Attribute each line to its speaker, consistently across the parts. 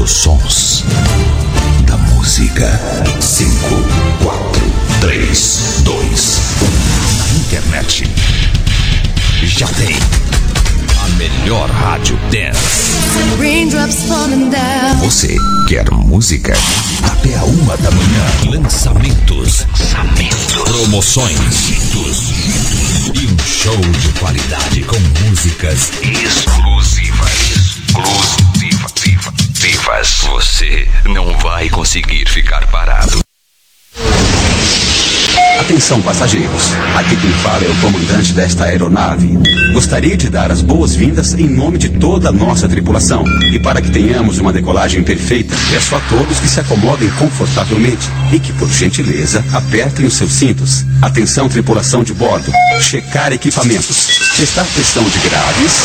Speaker 1: dos sons da música. 5, 4, 3, 2, 1. Na internet. Já tem. A melhor rádio dance. Você quer música? Até a uma da manhã. Lançamentos. Lançamentos. Promoções. E um show de qualidade com músicas exclusivas. Exclusivas. Vivas. Você não vai conseguir ficar parado.
Speaker 2: Atenção, passageiros. Aqui quem fala é o comandante desta aeronave. Gostaria de dar as boas-vindas em nome de toda a nossa tripulação. E para que tenhamos uma decolagem perfeita, peço a todos que se acomodem confortavelmente e que, por gentileza, apertem os seus cintos. Atenção, tripulação de bordo. Checar equipamentos. Testar pressão de graves,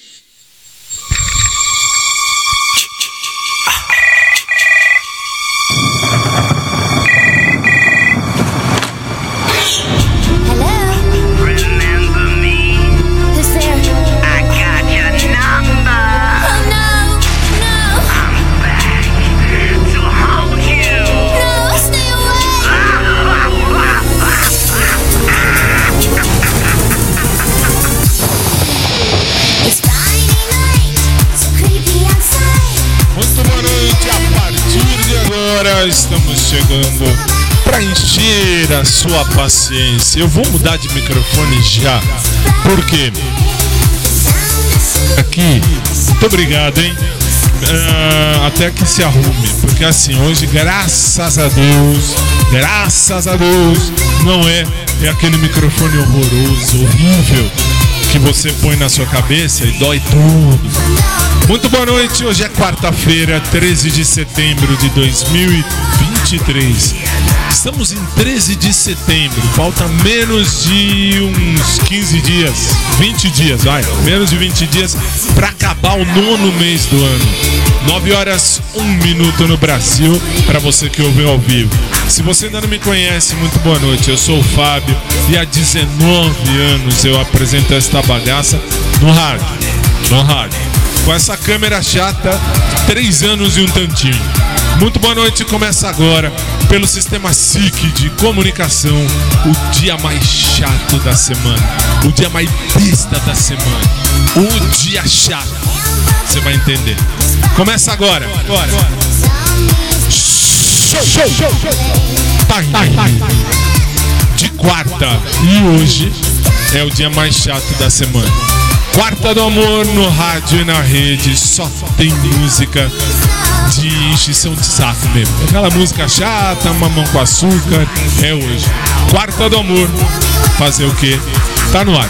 Speaker 3: Agora estamos chegando para encher a sua paciência. Eu vou mudar de microfone já, porque aqui, muito obrigado, hein? Ah, até que se arrume, porque assim, hoje, graças a Deus, graças a Deus, não é, é aquele microfone horroroso, horrível, que você põe na sua cabeça e dói tudo. Muito boa noite, hoje é quarta-feira, 13 de setembro de 2023. Estamos em 13 de setembro, falta menos de uns 15 dias, 20 dias, vai, menos de 20 dias para acabar o nono mês do ano. 9 horas, 1 minuto no Brasil, para você que ouviu ao vivo. Se você ainda não me conhece, muito boa noite. Eu sou o Fábio e há 19 anos eu apresento esta bagaça no rádio. No rádio com essa câmera chata, três anos e um tantinho. Muito boa noite, começa agora pelo sistema SIC de comunicação, o dia mais chato da semana, o dia mais besta da semana, o dia chato. Você vai entender. Começa agora. Agora. Show, show, show. Time. De quarta e hoje é o dia mais chato da semana. Quarta do Amor no rádio e na rede só tem música de enchição de saco mesmo. Aquela música chata, mamão com açúcar, é hoje. Quarta do Amor, fazer o quê? Tá no ar.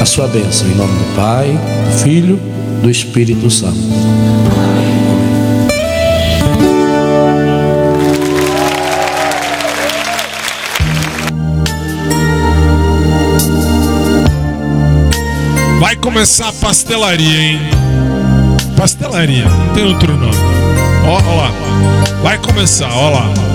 Speaker 4: a sua bênção em nome do Pai, do Filho, do Espírito Santo.
Speaker 3: Vai começar a pastelaria, hein? Pastelaria, não tem outro nome. Ó, ó lá. Vai começar, ó lá.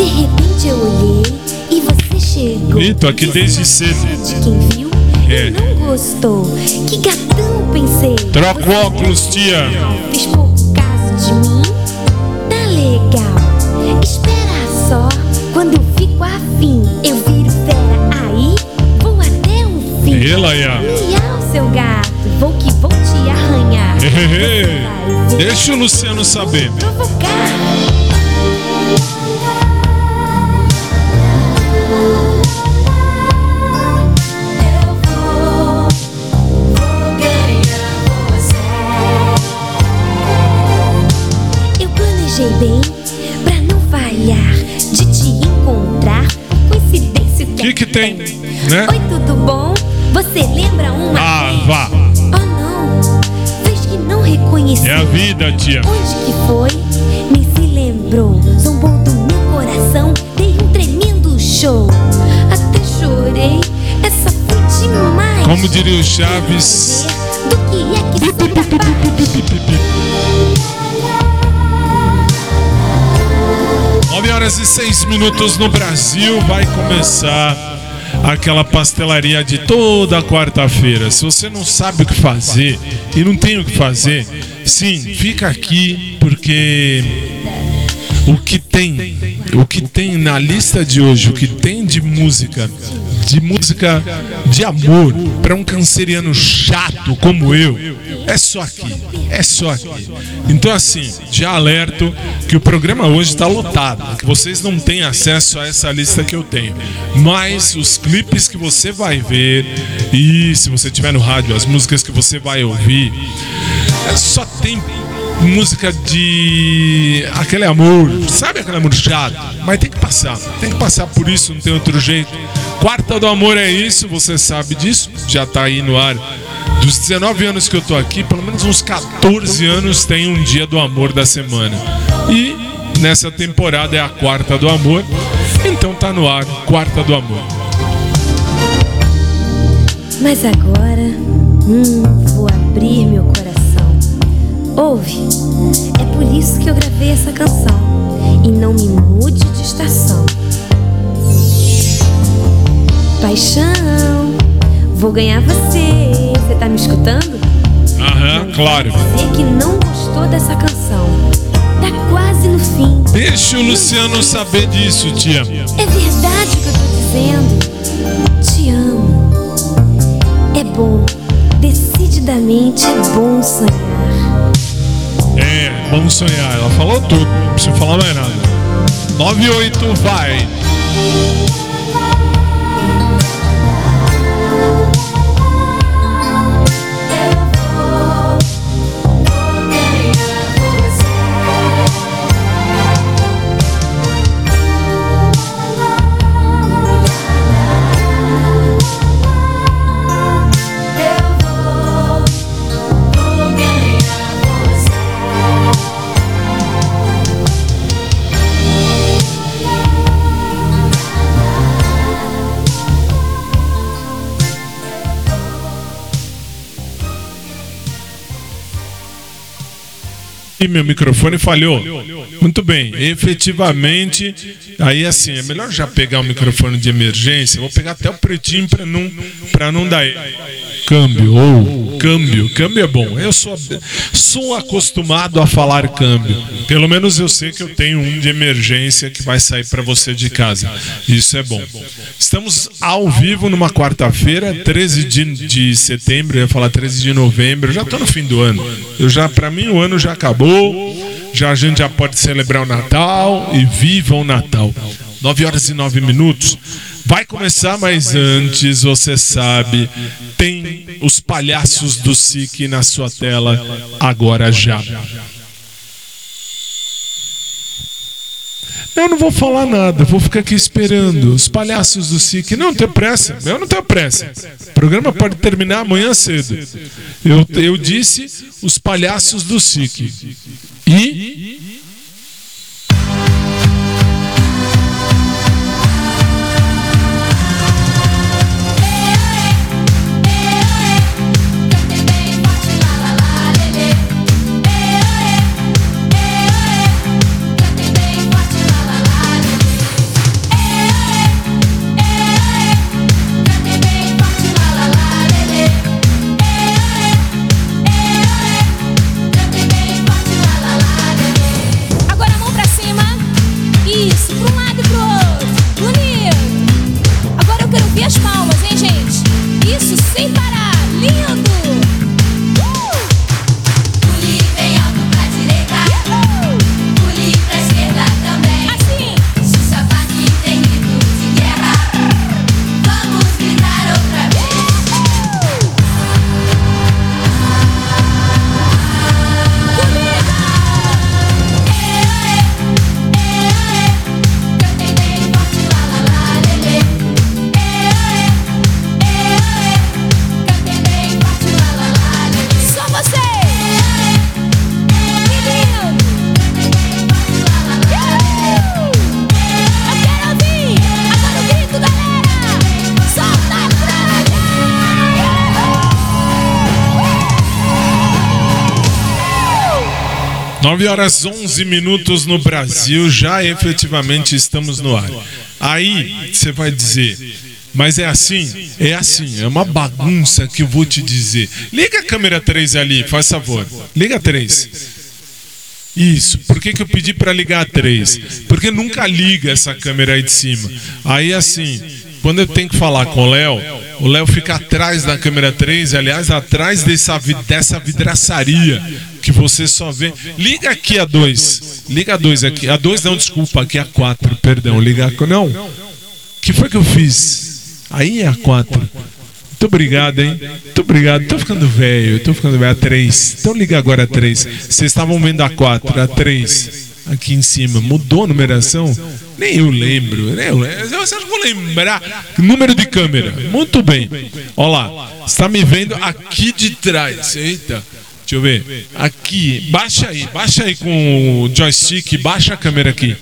Speaker 5: De repente eu olhei e você chegou.
Speaker 3: Ih, tô aqui desde cedo.
Speaker 5: Quem viu
Speaker 3: É.
Speaker 5: não gostou. Que gatão pensei.
Speaker 3: Troca o óculos, tia.
Speaker 5: Fez pouco caso de mim. Tá legal. Espera só. Quando eu fico afim, eu viro fera. Aí vou até o fim.
Speaker 3: Ela, Iá.
Speaker 5: Miau, seu gato. Vou que vou te arranhar.
Speaker 3: Deixa o Luciano saber. Tem, né?
Speaker 5: Oi, tudo bom? Você lembra uma
Speaker 3: Ah,
Speaker 5: vez?
Speaker 3: vá.
Speaker 5: Oh não, fez que não reconheci.
Speaker 3: É a vida, tia.
Speaker 5: Onde que foi? Nem se lembrou. Zombou do meu coração. Dei um tremendo show. Até chorei. Essa foi demais.
Speaker 3: Como diria o Chaves.
Speaker 5: Do que é que sou capaz?
Speaker 3: 9 horas e 6 minutos no Brasil. Vai começar aquela pastelaria de toda quarta-feira. Se você não sabe o que fazer e não tem o que fazer, sim, fica aqui porque o que tem, o que tem na lista de hoje, o que tem de música, de música de amor para um canceriano chato como eu, é só aqui, é só aqui. Então assim, já alerto que o programa hoje está lotado, que vocês não têm acesso a essa lista que eu tenho, mas os clipes que você vai ver e se você tiver no rádio, as músicas que você vai ouvir, só tem música de aquele amor, sabe aquele amor chato? Mas tem que passar, tem que passar por isso, não tem outro jeito. Quarta do Amor é isso, você sabe disso, já tá aí no ar. Dos 19 anos que eu tô aqui, pelo menos uns 14 anos tem um dia do amor da semana. E nessa temporada é a quarta do amor, então tá no ar, quarta do amor.
Speaker 5: Mas agora, hum, vou abrir meu coração. Ouve, é por isso que eu gravei essa canção. E não me mude de estação. Paixão, vou ganhar você. Você tá me escutando?
Speaker 3: Aham, claro.
Speaker 5: Você que não gostou dessa canção. Tá quase no fim.
Speaker 3: Deixa o Luciano saber disso, tia.
Speaker 5: É verdade o que eu tô dizendo. Te amo. É bom. Decididamente é bom sonhar.
Speaker 3: É, vamos sonhar. Ela falou tudo, não preciso falar mais nada. 98 vai. E meu microfone falhou. Muito bem, efetivamente, aí assim, é melhor já pegar o microfone de emergência. Vou pegar até o pretinho para não, pra não dar câmbio. Ou câmbio, câmbio é bom. Eu sou, sou acostumado a falar câmbio. Pelo menos eu sei que eu tenho um de emergência que vai sair para você de casa. Isso é bom. Estamos ao vivo numa quarta-feira, 13 de, de setembro, eu ia falar 13 de novembro. Eu já estou no fim do ano. Eu já, para mim, o ano já acabou. Já a gente já pode celebrar o Natal e viva o Natal. 9 horas e 9 minutos. Vai começar, mas antes, você sabe, tem os palhaços do SIC na sua tela agora já. Eu não vou falar nada, vou ficar aqui esperando. Os palhaços do SIC. Não, tenho pressa. Eu não tenho pressa. O programa pode terminar amanhã cedo. Eu, eu disse os palhaços do SIC. E. 9 horas 11 minutos no Brasil, já efetivamente estamos no ar. Aí você vai dizer, mas é assim? É assim, é uma bagunça que eu vou te dizer. Liga a câmera 3 ali, faz favor. Liga a 3. Isso, por que, que eu pedi para ligar a 3? Porque nunca liga essa câmera aí de cima. Aí assim, quando eu tenho que falar com o Léo, o Léo fica atrás da câmera 3, aliás, atrás dessa, dessa vidraçaria que você só vê. Liga aqui a 2. Liga a 2 aqui. A 2 não, desculpa, aqui a 4, perdão. Liga a. Não. Que foi que eu fiz? Aí é a 4. Muito obrigado, hein? Muito obrigado. Tô ficando velho, tô ficando velho. A 3. Então liga agora a 3. Vocês estavam vendo a 4, a 3. Aqui em cima. Mudou a numeração? Nem eu lembro. Eu lembro. Vocês vão lembrar. Número de câmera. Muito bem. Olha lá. Você tá me vendo aqui de trás. Eita. Deixa eu ver. Aqui. Baixa aí. Baixa aí com o joystick. Baixa a câmera aqui.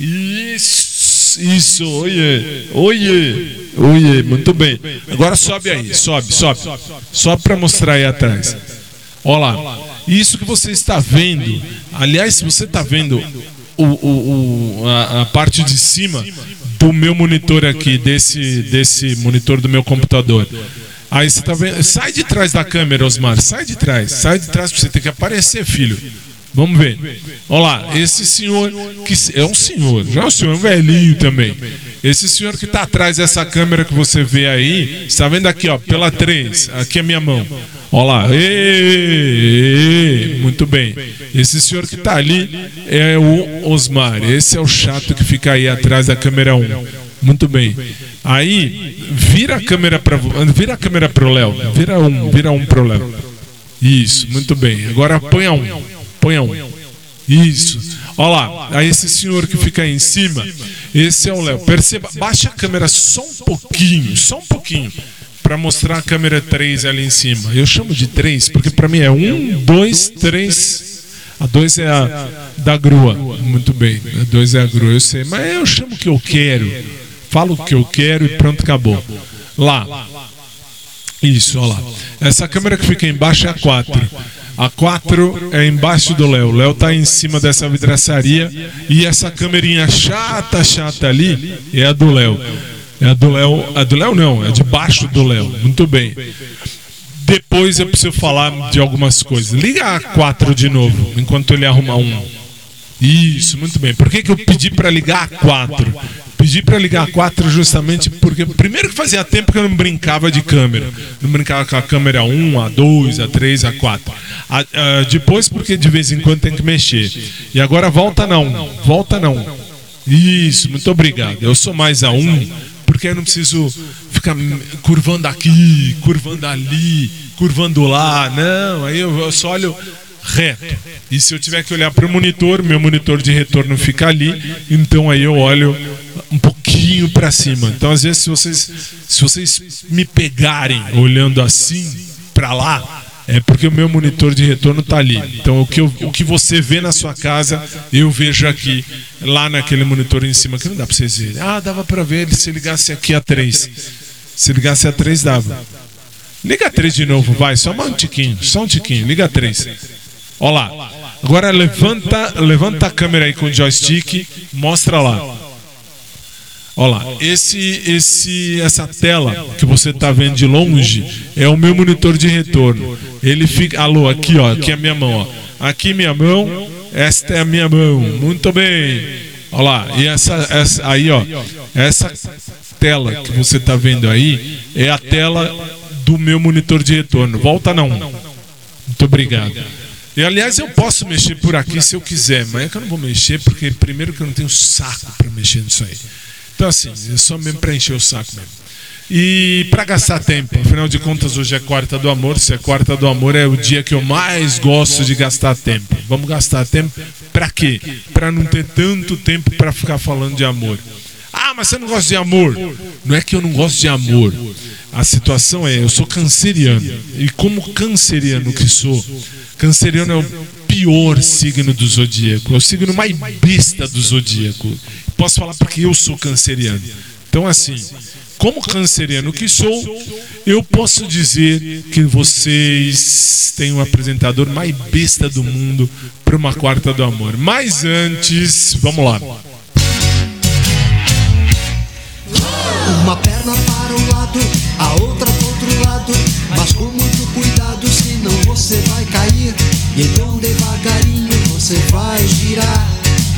Speaker 3: Isso, isso, oiê, oiê, oiê, muito bem. Agora sobe aí, sobe, sobe. Sobe para mostrar aí atrás. Olha lá, isso que você está vendo, aliás, se você está vendo o, o, o- a, a parte de cima do meu monitor aqui, desse, desse monitor do meu computador. Aí você tá vendo. Sai de trás da câmera, Osmar. Sai de trás. Sai de trás pra você ter que aparecer, filho. Vamos ver. Olha lá, esse senhor que é um senhor, já é um senhor, um velhinho também. Esse senhor que está atrás dessa câmera que você vê aí, está vendo aqui, ó, pela 3, aqui é a minha mão. Olha lá, ê, muito bem. Esse senhor que está ali é o Osmar. Esse é o chato que fica aí atrás da câmera 1. Muito bem. Aí, vira a câmera para vira a câmera pro Léo. Vira um, vira um pro Léo. Isso, muito bem. Agora põe um. Põe um. Isso. Olha lá, aí esse senhor que fica aí em cima, esse é o Léo. Perceba, baixa a câmera só um pouquinho, só um pouquinho, para mostrar a câmera 3 ali em cima. Eu chamo de 3 porque para mim é 1, 2, 3. A 2 é a da grua. Muito bem, a 2 é a grua, eu sei. Mas eu chamo o que eu quero. Falo o que eu quero e pronto, acabou. Lá. Isso, olha lá. Essa câmera que fica embaixo é a 4. A 4 é embaixo do Léo. O Léo tá em cima dessa vidraçaria e essa câmerinha chata, chata ali é a do Léo. É a do Léo. A do Léo não, é debaixo do Léo. Muito bem. Depois eu preciso falar de algumas coisas. Liga a 4 de novo, enquanto ele arruma um. Isso, muito bem. Por que, que eu pedi para ligar a 4? Pedi para ligar a 4 justamente porque, primeiro que fazia tempo que eu não brincava de câmera. Não brincava com a câmera 1, a 2, a 3, a 4. A- a- depois porque de vez em quando tem que mexer. E agora volta não, volta não. Isso, muito obrigado. Eu sou mais a 1 porque eu não preciso ficar curvando aqui, curvando ali, curvando lá. Não, aí eu, eu só olho reto. E se eu tiver que olhar para o monitor, meu monitor de retorno fica ali, então aí eu olho um pouquinho para cima. Então às vezes se vocês se vocês me pegarem olhando assim para lá, é porque o meu monitor de retorno tá ali. Então o que, eu- o que você vê na sua casa, eu vejo aqui, lá naquele monitor em cima, que não dá pra vocês verem. Ah, dava pra ver se ligasse aqui a 3. Se ligasse a 3, dava. Liga a 3 de novo, vai, só um tiquinho, só um tiquinho, liga a 3. Ó lá. Agora levanta, levanta a câmera aí com o joystick, mostra lá. Ó lá, esse, esse, essa tela que você está vendo de longe é o meu monitor de retorno. Ele fica, alô, aqui ó, aqui é a minha mão, ó. Aqui minha mão, esta é a minha mão. Muito bem. Ó lá, e essa, essa aí ó, essa tela que você está vendo aí é a tela do meu monitor de retorno. Volta não. Muito obrigado. E aliás, eu posso mexer por aqui se eu quiser, mas é que eu não vou mexer porque primeiro que eu não tenho saco para mexer nisso aí. Então assim, é só mesmo para encher o saco mesmo. E para gastar tempo, afinal de contas hoje é quarta do amor, se é quarta do amor é o dia que eu mais gosto de gastar tempo. Vamos gastar tempo para quê? Para não ter tanto tempo para ficar falando de amor. Ah, mas você não gosta de amor? Não é que eu não gosto de amor. A situação é, eu sou canceriano. E como canceriano que sou, canceriano é o pior signo do zodíaco. É o signo mais besta do zodíaco. Posso falar porque eu sou canceriano. Então, assim, como canceriano que sou, eu posso dizer que vocês têm o apresentador mais besta do mundo para uma quarta do amor. Mas antes, vamos lá.
Speaker 6: Uma perna para um lado, a outra pro outro lado. Mas com muito cuidado, senão você vai cair. E então devagarinho você vai girar.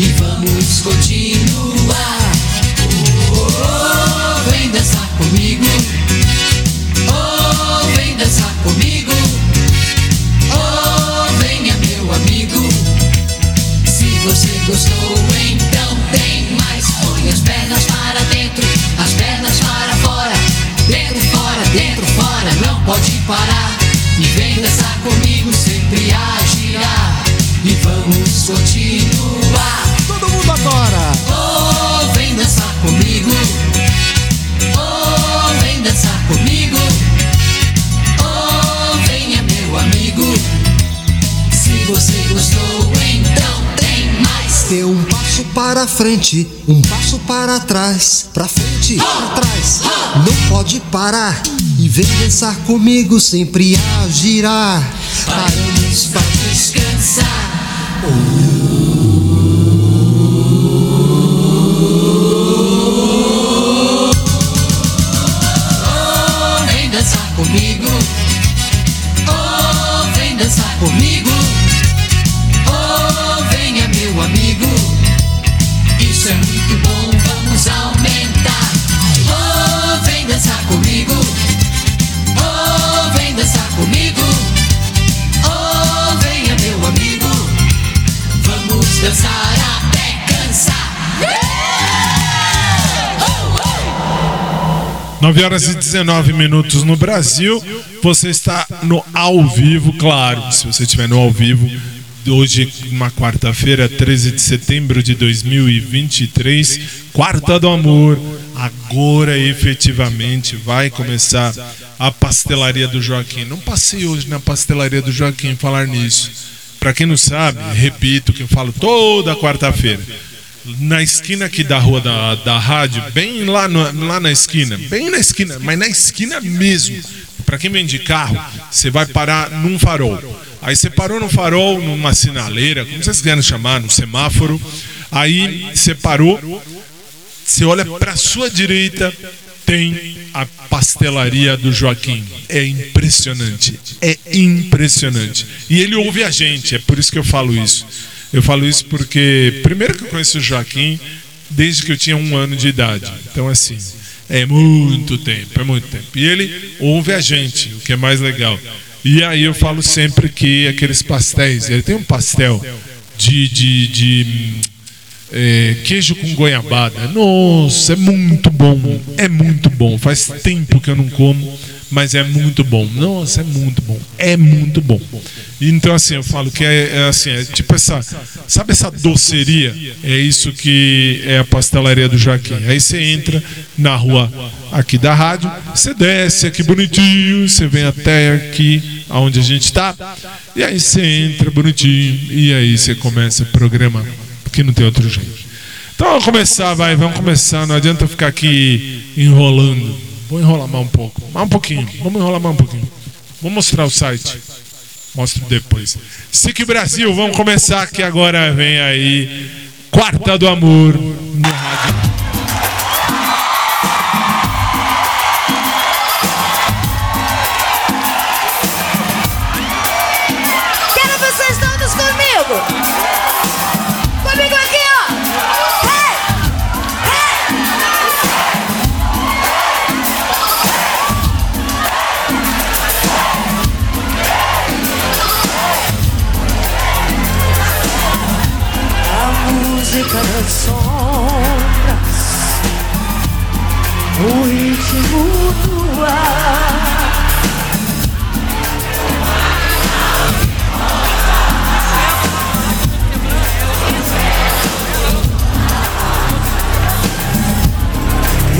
Speaker 7: E vamos continuar. Oh, vem dançar comigo. Oh, vem dançar comigo. Oh, venha, meu amigo. Se você gostou, então tem mais. Põe as pernas para dentro, as pernas para fora. Dentro, fora, dentro, fora, não pode parar. E vem dançar comigo, sempre a
Speaker 6: para frente, um passo para trás, pra frente, pra trás. Não pode parar e vem dançar comigo, sempre a girar. Paramos pra
Speaker 7: Descansar. Oh, comigo. Oh, vem dançar comigo.
Speaker 3: 9 horas e 19 minutos no Brasil. Você está no ao vivo, claro. Se você estiver no ao vivo, hoje, uma quarta-feira, 13 de setembro de 2023, Quarta do Amor. Agora efetivamente vai começar a pastelaria do Joaquim. Não passei hoje na pastelaria do Joaquim falar nisso. Para quem não sabe, repito que eu falo toda quarta-feira. Na esquina aqui da rua da, da rádio, bem lá, no- lá na esquina, bem na esquina, mas na esquina mesmo. Para quem vem de carro, você vai parar num farol. Aí você parou no farol, numa sinaleira, como vocês querem chamar, no semáforo. Aí você parou, você olha para sua direita, tem a pastelaria do Joaquim. É impressionante. É impressionante. E ele ouve a gente, é por isso que eu falo isso. Eu falo isso porque, primeiro que eu conheço o Joaquim desde que eu tinha um ano de idade. Então, assim, é muito tempo, é muito tempo. E ele ouve a gente, o que é mais legal. E aí eu falo sempre que aqueles pastéis, ele tem um pastel de, de, de é, queijo com goiabada. Nossa, é muito bom. É muito bom. Faz tempo que eu não como, mas é muito bom. Nossa, é muito bom. É muito bom. Então, assim, eu falo que é, é assim, é tipo essa. Sabe essa doceria? É isso que é a pastelaria do Joaquim. Aí você entra na rua aqui da rádio, você desce aqui bonitinho, você vem até aqui onde a gente está, e aí você entra bonitinho, e aí você começa o programa porque não tem outro jeito. Então vamos começar, vai, vamos começar. Não adianta ficar aqui enrolando. Vou enrolar mais um pouco, mais um pouquinho. Vamos enrolar mais um pouquinho. Vou mostrar o site. Mostro depois. SIC Brasil, vamos começar que agora vem aí Quarta do Amor no rádio.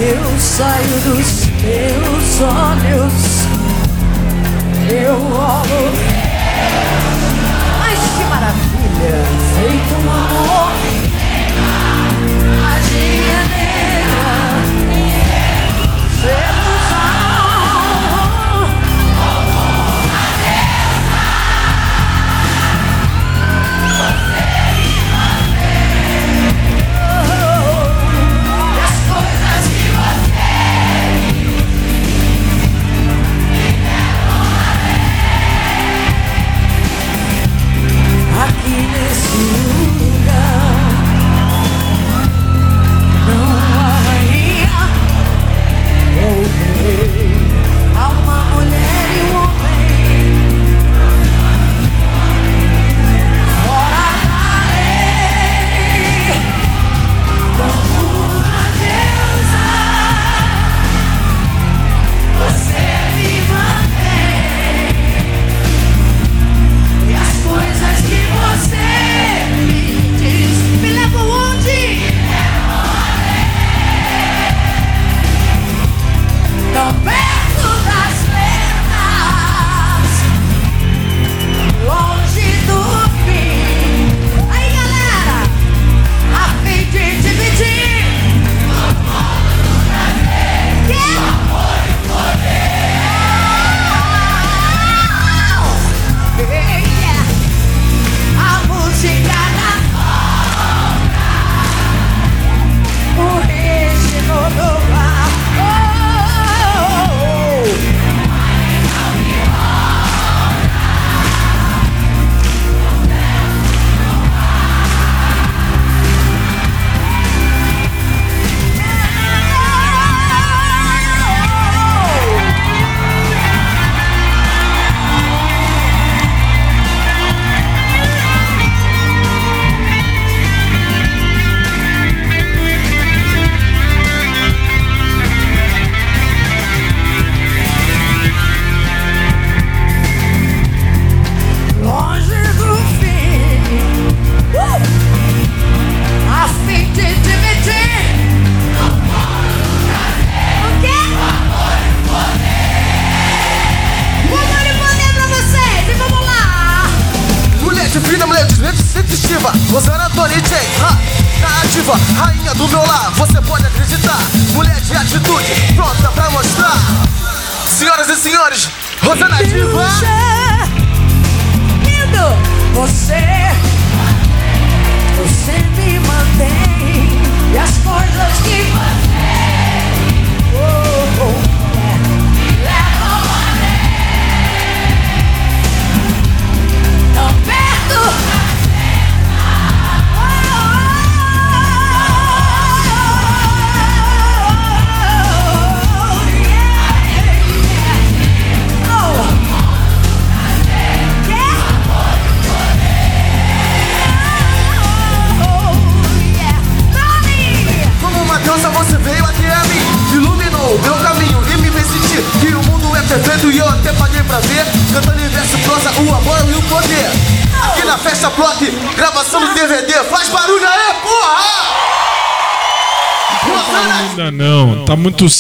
Speaker 6: Eu saio dos meus olhos, eu rolo. Mas que maravilha! Feito um amor, magia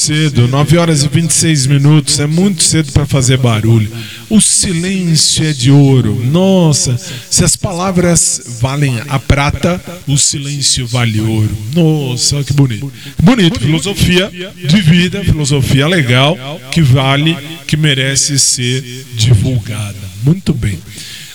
Speaker 3: cedo, 9 horas e 26 minutos, é muito cedo para fazer barulho. O silêncio é de ouro. Nossa, se as palavras valem a prata, o silêncio vale ouro. Nossa, que bonito. Bonito, filosofia de vida, filosofia legal, que vale, que merece ser divulgada. Muito bem.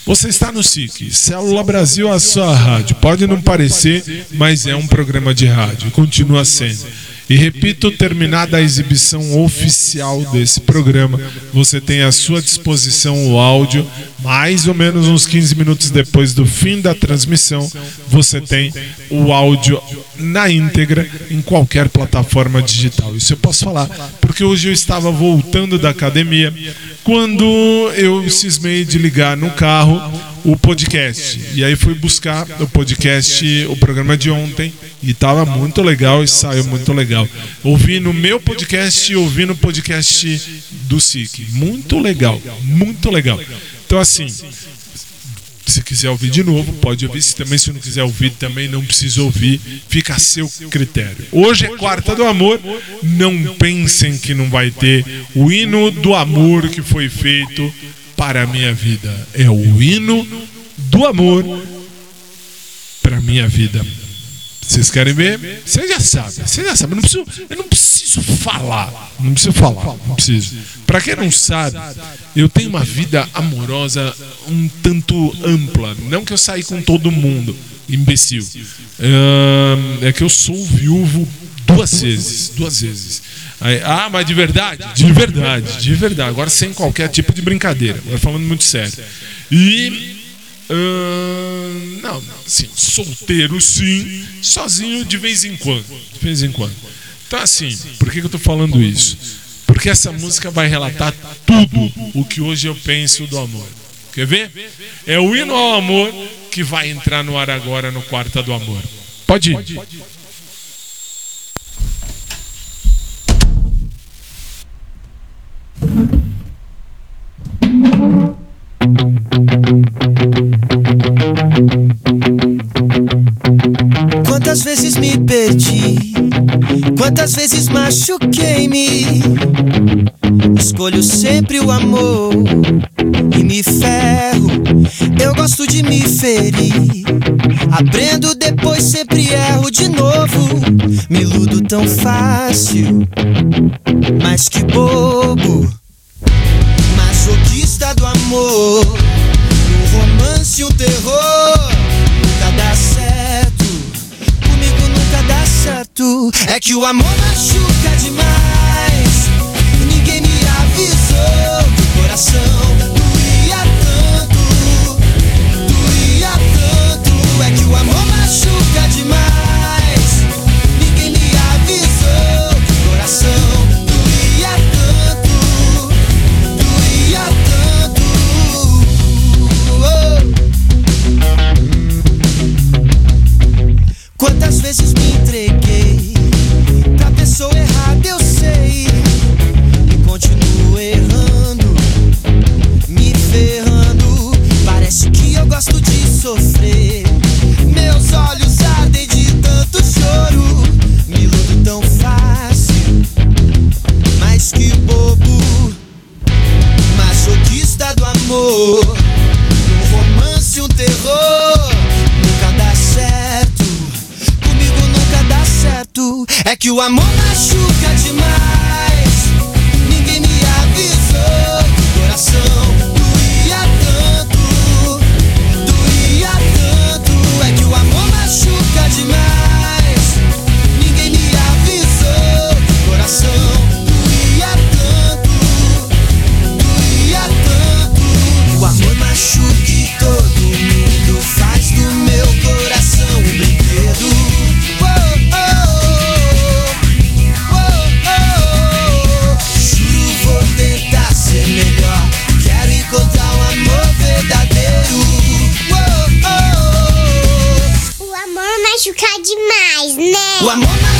Speaker 3: Você está no SIC, Célula Brasil, a sua rádio. Pode não parecer, mas é um programa de rádio. Continua sendo. E repito, terminada a exibição oficial desse programa, você tem à sua disposição o áudio, mais ou menos uns 15 minutos depois do fim da transmissão, você tem o áudio na íntegra em qualquer plataforma digital. Isso eu posso falar, porque hoje eu estava voltando da academia quando eu cismei de ligar no carro o podcast. E aí fui buscar o podcast, o programa de ontem, e estava muito legal e saiu muito legal. Ouvi no meu podcast e ouvi no podcast do SIC. Muito legal, muito legal. Então, assim, se quiser ouvir de novo, pode ouvir. Se também se não quiser ouvir, também não precisa ouvir. Fica a seu critério. Hoje é quarta do amor. Não pensem que não vai ter o hino do amor que foi feito para a minha vida. É o hino do amor para a minha vida. Vocês querem ver? Vocês já sabem. Vocês já sabem. Eu não preciso, eu não preciso falar. Não preciso falar. Não preciso. Para quem não sabe, eu tenho uma vida amorosa um tanto ampla. Não que eu saí com todo mundo, imbecil. É que eu sou viúvo duas vezes. Duas vezes. Aí, ah, mas de verdade? De verdade, de verdade. Agora sem qualquer tipo de brincadeira. Agora falando muito sério. E Ahn, não, assim, solteiro sim, sozinho de vez em quando. De vez em quando. Então, assim, por que, que eu tô falando isso? Porque essa música vai relatar tudo o que hoje eu penso do amor. Quer ver? É o hino ao amor que vai entrar no ar agora no Quarta do Amor. Pode ir.
Speaker 8: Quantas vezes machuquei-me. Escolho sempre o amor e me ferro. Eu gosto de me ferir. Aprendo depois, sempre erro de novo. Me iludo tão fácil, mas que bobo. Masoquista do amor, um romance, um terror. É que o amor machuca demais. Ninguém me avisou que o coração doía tanto, doía tanto. É que o amor machuca demais. Ninguém me avisou que o coração doía tanto, doía tanto. Oh. Quantas vezes me entreguei sou errado, eu sei. E continuo errando, me ferrando. Parece que eu gosto de sofrer. Meus olhos ardem de tanto choro. Me iludo tão fácil, mas que bobo. Masoquista do amor. É que o amor machuca demais. Amor machuca demais, né?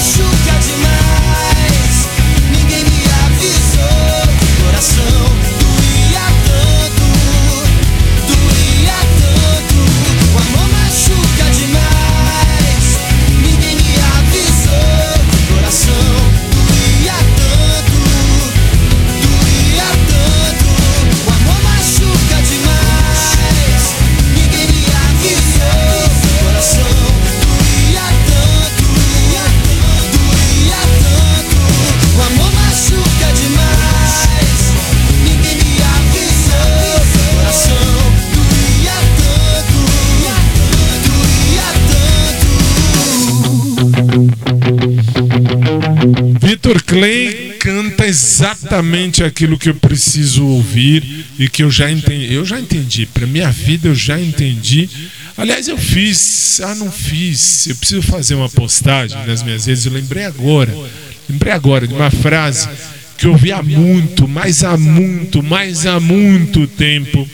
Speaker 3: Vitor Clay canta exatamente aquilo que eu preciso ouvir e que eu já entendi. Eu já entendi. Para minha vida eu já entendi. Aliás, eu fiz. Ah, não fiz. Eu preciso fazer uma postagem nas minhas redes. Eu lembrei agora. Lembrei agora de uma frase que eu ouvi há muito, mas há muito, mas há muito tempo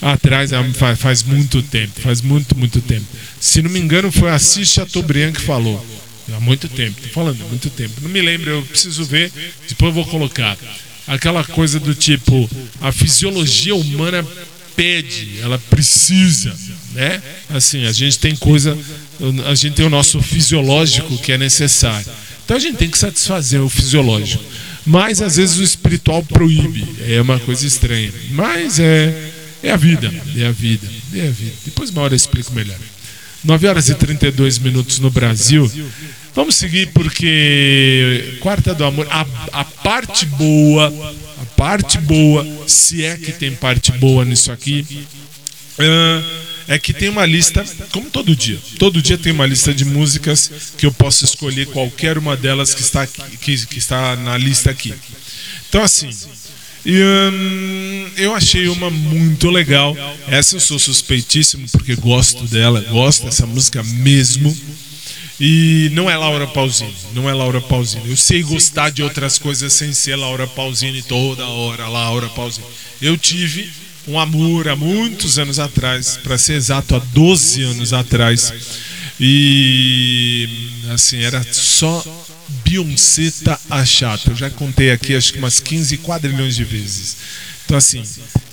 Speaker 3: atrás, faz muito tempo, faz muito, muito tempo. Se não me engano, foi Assis Chateaubriand que falou. Há muito tempo, tô falando, há muito tempo. Não me lembro, eu preciso ver, depois eu vou colocar. Aquela coisa do tipo, a fisiologia humana pede, ela precisa, né? Assim, a gente tem coisa, a gente tem o nosso fisiológico que é necessário. Então a gente tem que satisfazer o fisiológico. Mas às vezes o espiritual proíbe, é uma coisa estranha. Mas é, é a vida, é a vida, é a vida. Depois uma hora eu explico melhor. 9 horas e 32 minutos no Brasil. Vamos seguir porque Quarta do Amor, a, a parte boa, a parte boa, se é que tem parte boa nisso aqui, ah, é que tem uma lista, como todo dia, todo dia tem uma lista de músicas que eu posso escolher qualquer uma delas que está, que, que está na lista aqui. Então, assim, e, hum, eu achei uma muito legal. Essa eu sou suspeitíssimo porque gosto dela, gosto dessa música mesmo. E não é Laura Pausini, não é Laura Pausini. Eu sei gostar de outras coisas sem ser Laura Pausini toda hora, Laura Pausini. Eu tive um amor há muitos anos atrás, para ser exato, há 12 anos atrás. E assim, era só Beyoncé tá a chata. Eu já contei aqui acho que umas 15 quadrilhões de vezes. Então assim,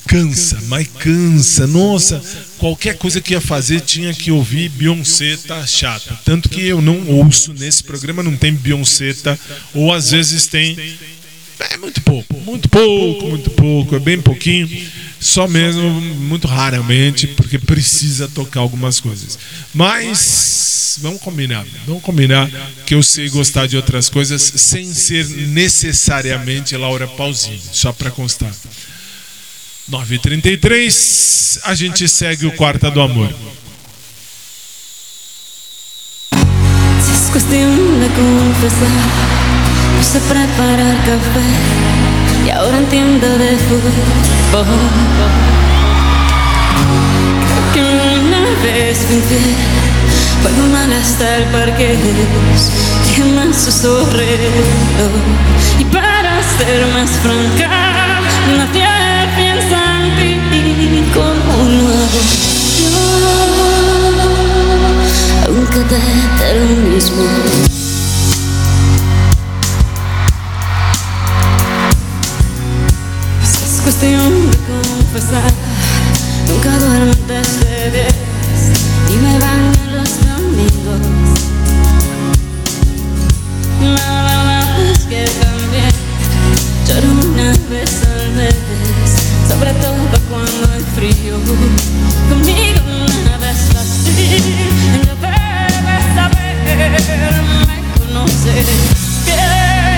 Speaker 3: cansa, mas cansa. Nossa, qualquer coisa que ia fazer tinha que ouvir Beyoncé tá chata. Tanto que eu não ouço nesse programa, não tem Beyoncé tá, ou às vezes tem é muito pouco, muito pouco, muito pouco, é bem pouquinho, só mesmo muito raramente, porque precisa tocar algumas coisas. Mas vamos combinar, vamos combinar que eu sei gostar de outras coisas sem ser necessariamente Laura Pausini, só para constar. 9h33, a gente segue o Quarta do Amor.
Speaker 9: Cuestión de preparar café y ahora entiendo de fútbol. Creo que una vez infiel, juego mal hasta el parque, quema su zorrero. Y para ser más franca, nadie piensa en ti como lo hago yo, aunque te lo mismo. Cuestión de confesar, nunca duermo antes de diez y me baño los domingos. Verdad es que cambié, lloro una vez al mes, sobre todo cuando hay frío. Conmigo nada es fácil, lo debes saber, me conoces. casi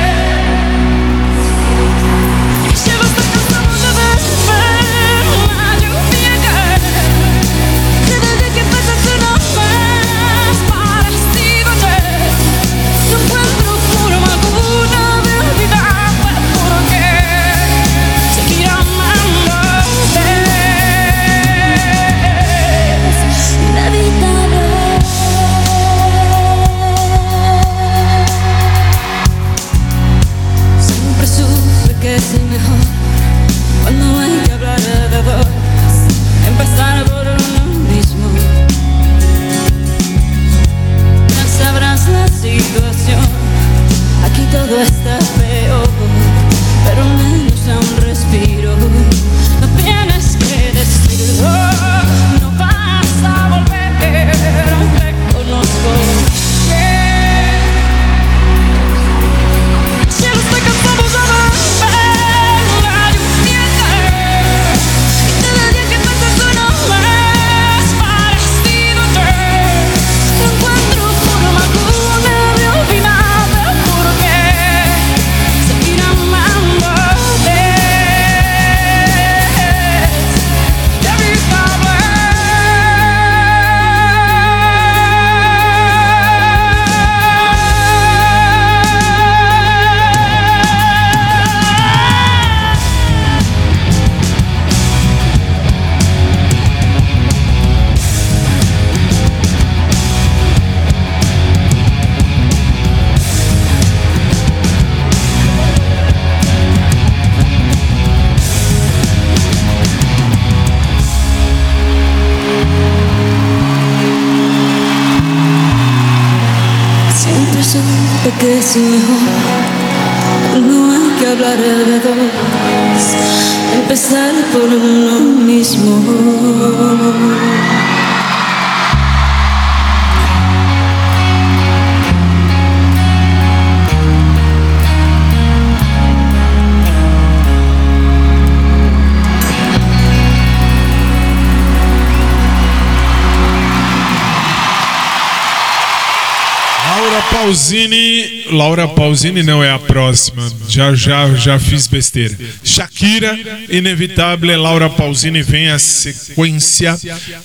Speaker 3: Pausini. Laura Pausini não é a próxima. Já, já, já fiz besteira. Shakira, inevitável. Laura Pausini vem a sequência,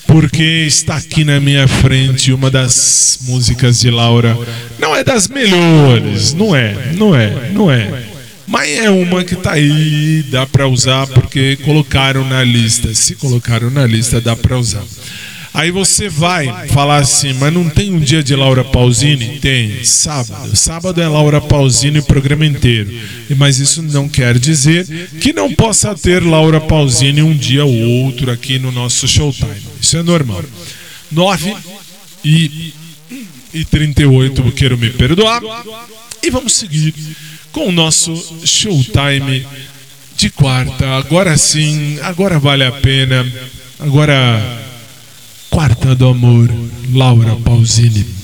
Speaker 3: porque está aqui na minha frente uma das músicas de Laura. Não é das melhores, não é, não é, não é. Mas é uma que tá aí, dá pra usar porque colocaram na lista. Se colocaram na lista, dá pra usar. Aí você vai falar assim, mas não tem um dia de Laura Pausini? Tem, sábado. Sábado é Laura Pausini o programa inteiro. Mas isso não quer dizer que não possa ter Laura Pausini um dia ou outro aqui no nosso Showtime. Isso é normal. 9 e, e 38, quero me perdoar. E vamos seguir com o nosso Showtime de quarta. Agora sim, agora vale a pena. Agora Quarta do Amor, Laura Pausini.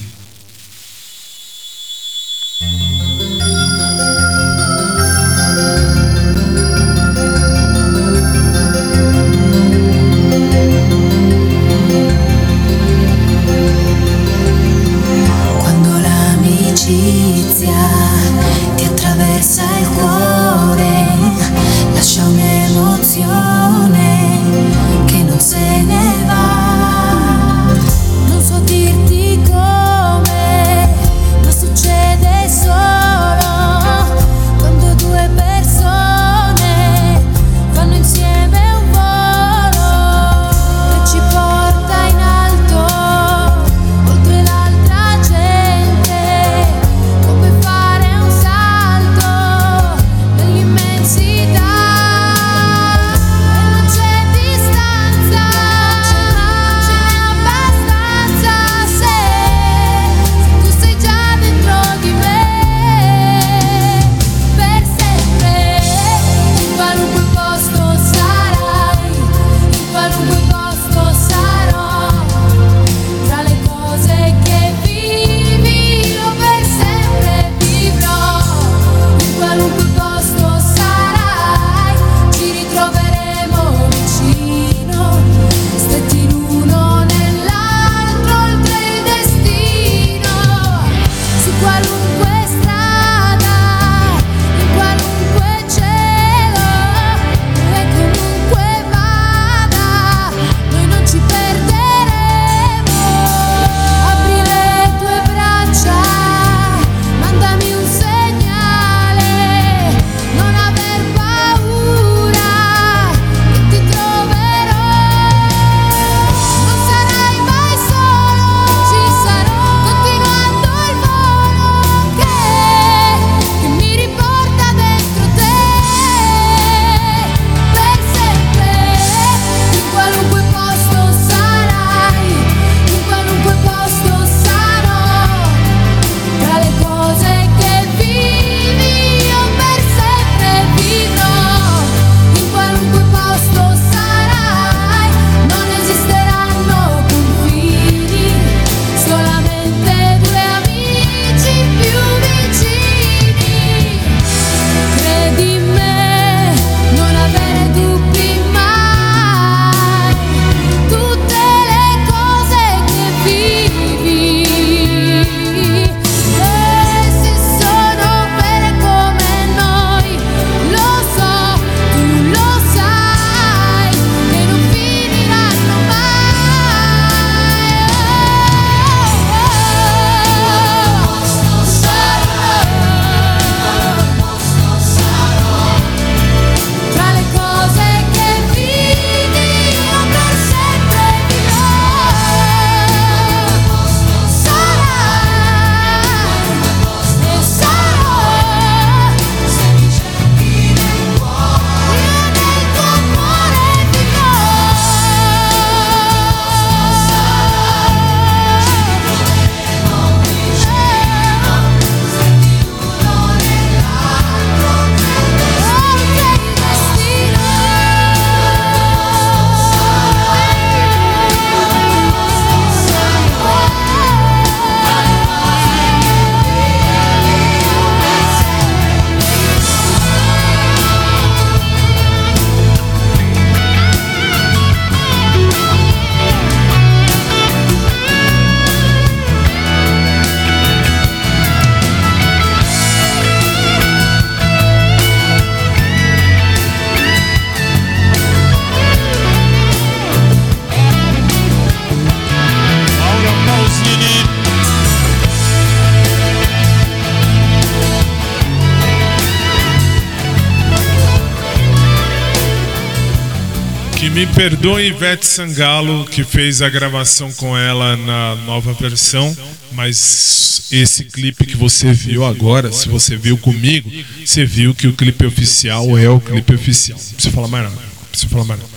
Speaker 3: Perdoe Ivete Sangalo, que fez a gravação com ela na nova versão, mas esse clipe que você viu agora, se você viu comigo, você viu que o clipe oficial é o clipe oficial. Não precisa falar mais nada. Não precisa falar mais nada.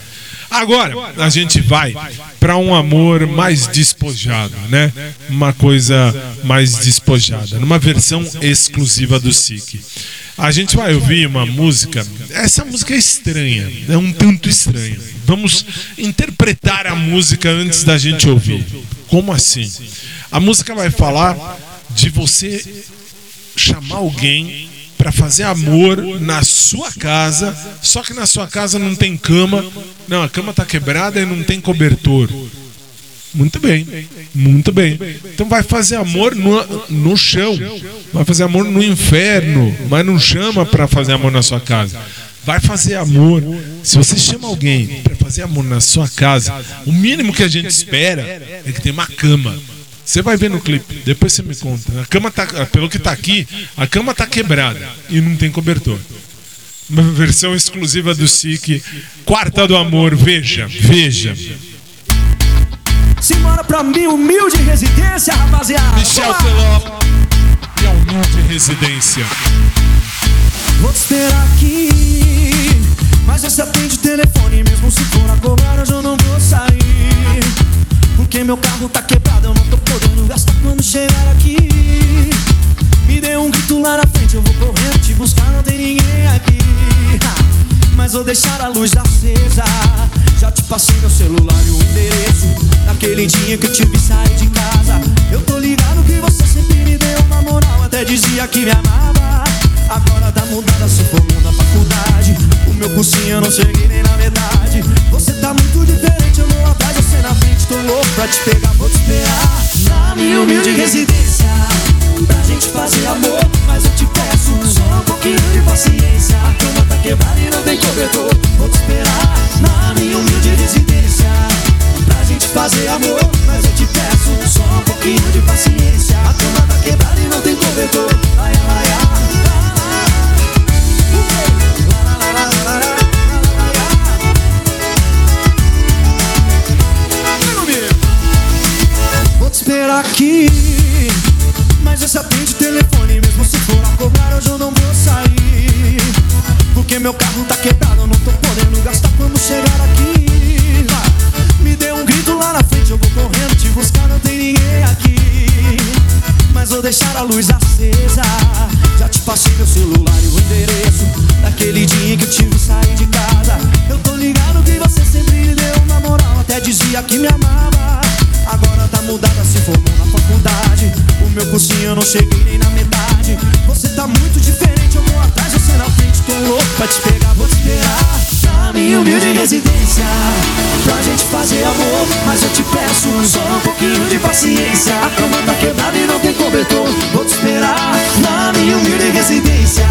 Speaker 3: Agora, a gente vai para um amor mais despojado, né? Uma coisa mais despojada, numa versão exclusiva do SIC. A gente vai ouvir uma música. Essa música é estranha, é um tanto estranha. Vamos interpretar a música antes da gente ouvir. Como assim? A música vai falar de você chamar alguém para fazer amor na sua casa, só que na sua casa não tem cama. Não, a cama tá quebrada e não tem cobertor. Muito bem, muito bem. Então vai fazer amor no, no chão, vai fazer amor no inferno, mas não chama para fazer amor na sua casa. Vai fazer amor. Se você chama alguém para fazer amor na sua casa, o mínimo que a gente espera é que tenha uma cama. Você vai ver no clipe, depois você me conta. A cama tá, pelo que tá aqui, a cama tá quebrada e não tem cobertor. Uma versão exclusiva do SIC, Quarta do Amor, veja, veja.
Speaker 10: Simbora pra mim, humilde residência, rapaziada.
Speaker 3: Michel Teló e a humilde residência.
Speaker 10: Vou esperar aqui. Mas você atende o telefone, mesmo se for agora, hoje eu não vou sair. Porque meu carro tá quebrado, eu não tô podendo gastar quando chegar aqui. Me dê um grito lá na frente, eu vou correndo te buscar, não tem ninguém aqui. Mas vou deixar a luz acesa. Já te passei meu celular e o endereço. Naquele dia que eu te vi sair de casa. Eu tô ligado que você sempre me deu uma moral. Até dizia que me amava. Agora tá mudada, se. O meu cursinho eu não cheguei nem na metade. Você tá muito diferente, eu não atrás, você na frente. Tô louco pra te pegar, vou te esperar. Na minha humilde residência. Pra gente fazer amor, mas eu te peço só um pouquinho de paciência. A cama tá quebrada e não tem cobertor. Vou te esperar na minha humilde residência. Pra gente fazer amor, mas eu te peço só um pouquinho de paciência. A cama tá quebrada e não tem cobertor. Aqui. Mas esse atende telefone Mesmo se for a cobrar hoje eu não vou sair. Porque meu carro tá quebrado Eu não tô podendo gastar quando chegar aqui. Me dê um grito lá na frente Eu vou correndo te buscar, não tem ninguém aqui. Mas vou deixar a luz acesa. Já te passei meu celular e o endereço. Daquele dia que eu tive sair de casa. Eu tô ligado que você sempre me deu uma moral Até dizia que me amava Agora tá mudada, se formou na faculdade. O meu cursinho eu não cheguei nem na metade. Você tá muito diferente, eu vou atrás, você na frente Tô louco pra te pegar, vou te esperar. Na minha humilde residência Pra gente fazer amor, mas eu te peço Só um pouquinho de paciência. A cama tá quebrada e não tem cobertor Vou te esperar. Na minha humilde residência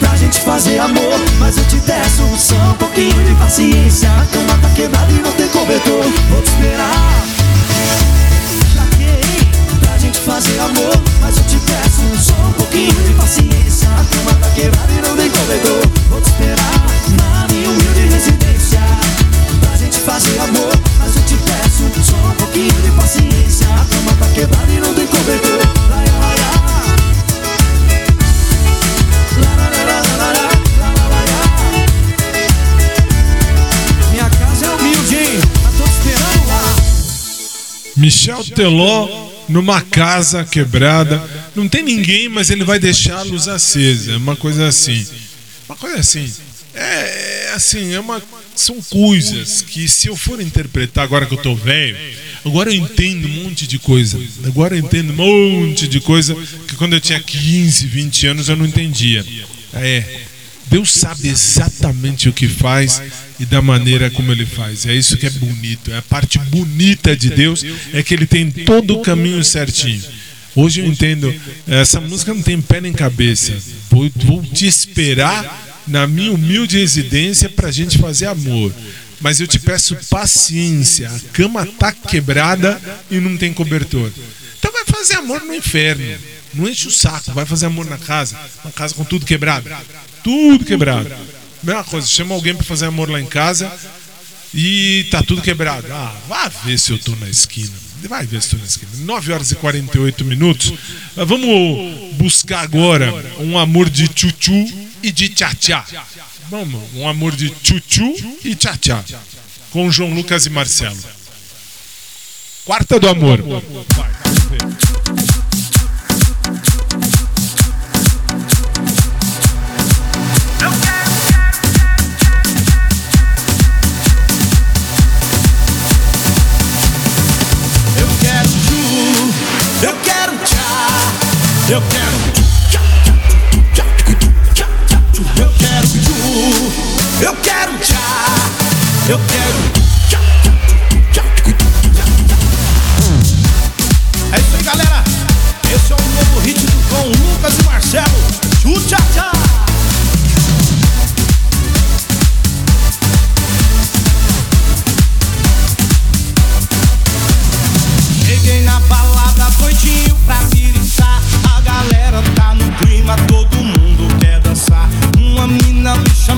Speaker 10: Pra gente fazer amor, mas eu te peço Só um pouquinho de paciência. A cama tá quebrada e não tem cobertor Vou te esperar fazer amor Mas eu te peço só um pouquinho de paciência. A cama tá quebrada e não tem corredor. Vou te esperar na minha humilde residência. Pra gente fazer amor Mas eu te peço só um pouquinho de paciência. A cama tá quebrada e não tem corredor. Laia, é lá.
Speaker 3: Michel Teló numa casa quebrada. Não tem ninguém, mas ele vai deixar a luz acesa. É uma coisa assim. Uma coisa assim. É, é assim, é uma, são coisas que se eu for interpretar agora que eu tô velho, agora eu entendo um monte de coisa. Agora eu entendo um monte de coisa que quando eu tinha 15, 20 anos eu não entendia. É, Deus sabe exatamente o que faz e da maneira como ele faz. É isso que é bonito. É a parte bonita de Deus é que ele tem todo o caminho certinho. Hoje eu entendo, essa música não tem pé nem cabeça. Vou, vou te esperar na minha humilde residência pra gente fazer amor. Mas eu te peço paciência. A cama tá quebrada e não tem cobertor. Então vai fazer amor no inferno. Não enche o saco, vai fazer amor na casa. Uma casa com tudo quebrado. Tudo quebrado. Mesma coisa, chama alguém para fazer amor lá em casa E tá tudo quebrado. Ah, vá ver se eu tô na esquina. Vai ver se tô na esquina. 9 horas e 48 minutos. Ah, Vamos buscar agora um amor de tchutchu e de tchá-tchá. Vamos, um amor de tchutchu e tchá-tchá. Com João Lucas e Marcelo. Quarta do amor. Vai, vamos ver.
Speaker 11: Eu quero eu quero ju, eu quero tchá, eu quero É isso aí, galera. Esse é o novo hit do com Lucas e Marcelo. Tchu tchá tchá.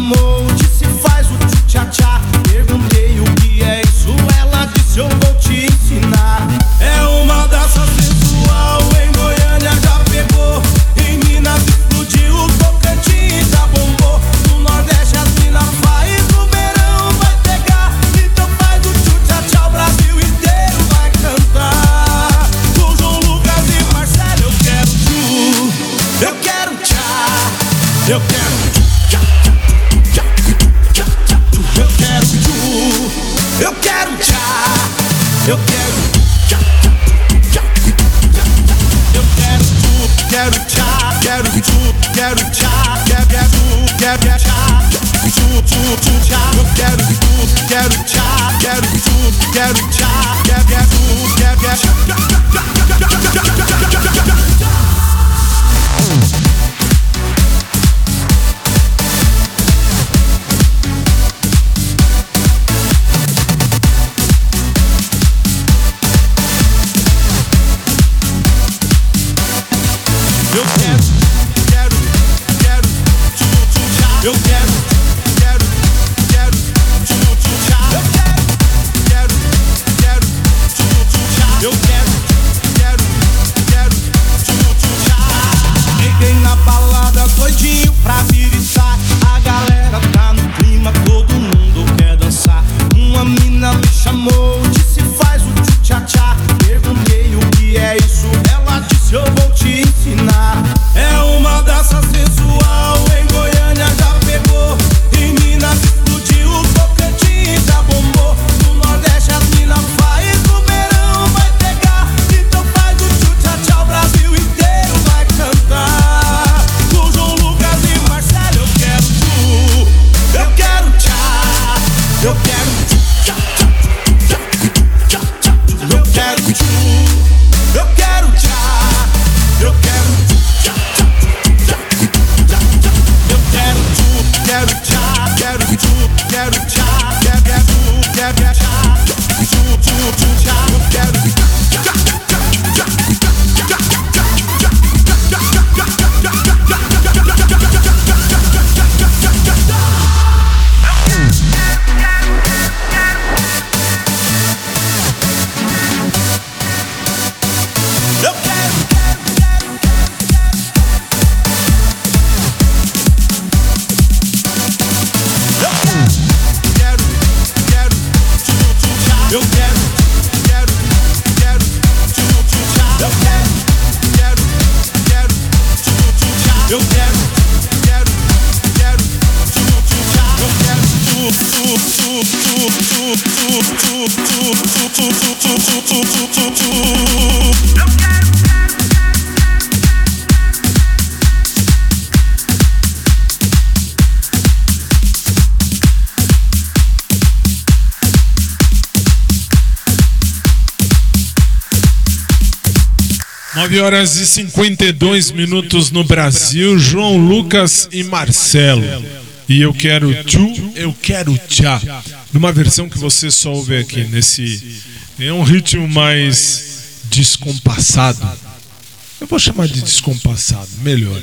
Speaker 11: amor quero tchá Quero tchu, quero tchá
Speaker 3: horas e 52 minutos no Brasil, João Lucas e Marcelo. E eu quero tu, eu quero tchá. Numa versão que você só ouve aqui nesse é um ritmo mais descompassado. Eu vou chamar de descompassado, melhor.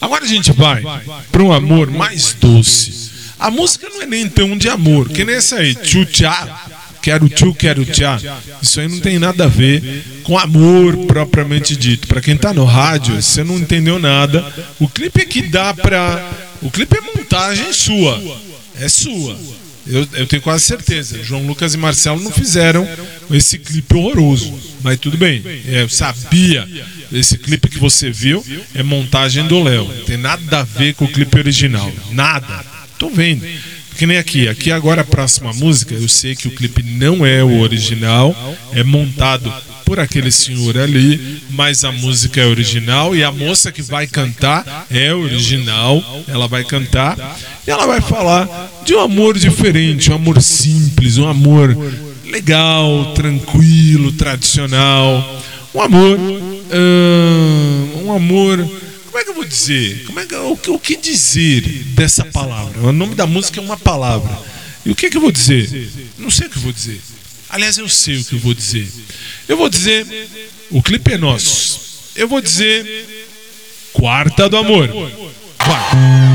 Speaker 3: Agora a gente vai para um amor mais doce.
Speaker 12: A música não é nem tão de amor, que nem essa aí, tchutchá quero tchu, quero tchá. Isso aí não tem nada a ver com amor propriamente dito. Pra quem tá no rádio, você não entendeu nada. O clipe é que dá pra. O clipe é montagem sua. É sua. Eu, eu tenho quase certeza. João Lucas e Marcelo não fizeram esse clipe horroroso. Mas tudo bem. É, eu sabia. Esse clipe que você viu é montagem do Léo. Tem nada a ver com o clipe original. Nada. Tô vendo. Que nem aqui. Aqui agora a próxima música. Eu sei que o clipe não é o original. É montado por aquele senhor ali, mas a música é original e a moça que vai cantar é original, ela vai cantar e ela vai falar de um amor diferente, um amor simples, um amor legal, tranquilo, tradicional, um amor, ah, um amor como é que eu vou dizer? Como é que, o, o que dizer dessa palavra? O nome da música é uma palavra. E o que, que eu vou dizer? Não sei o que eu vou dizer. Aliás, eu sei o que eu vou dizer. Eu vou dizer, o clipe é nosso. Eu vou dizer, quarta do amor. Quarta.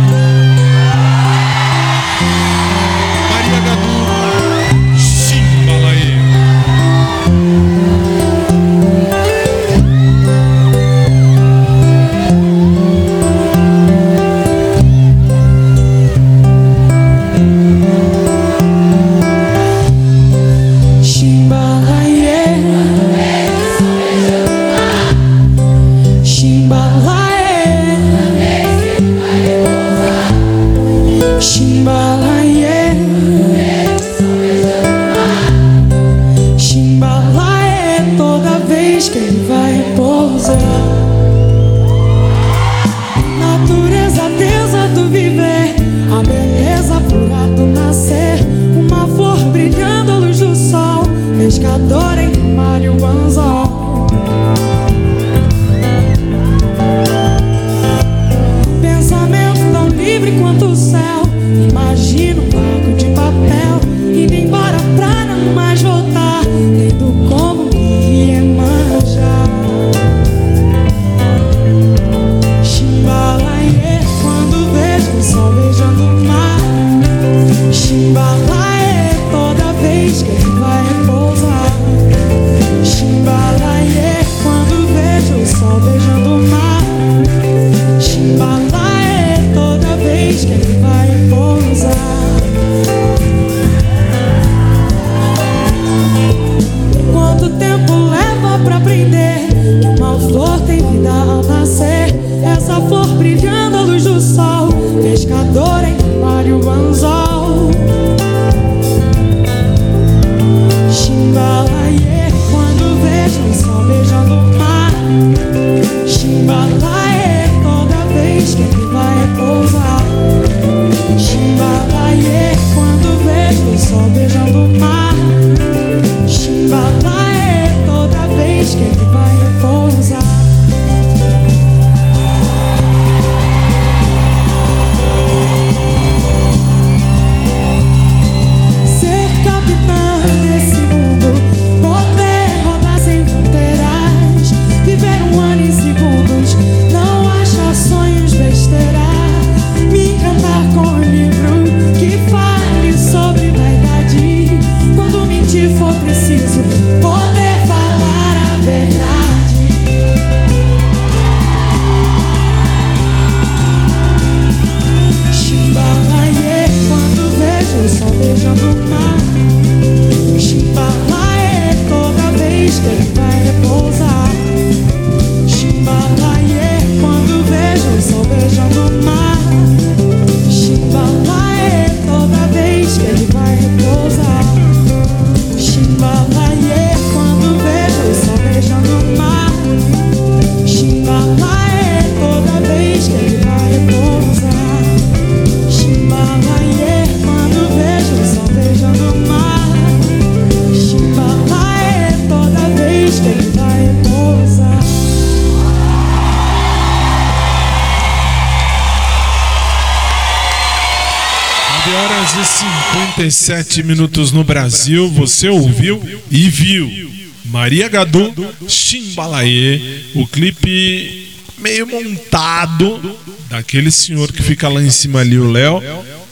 Speaker 12: 57 minutos no Brasil. Você ouviu e viu. Maria Gadu, Chimbalaê. O clipe.
Speaker 3: meio montado daquele senhor que fica lá em cima ali, o Léo.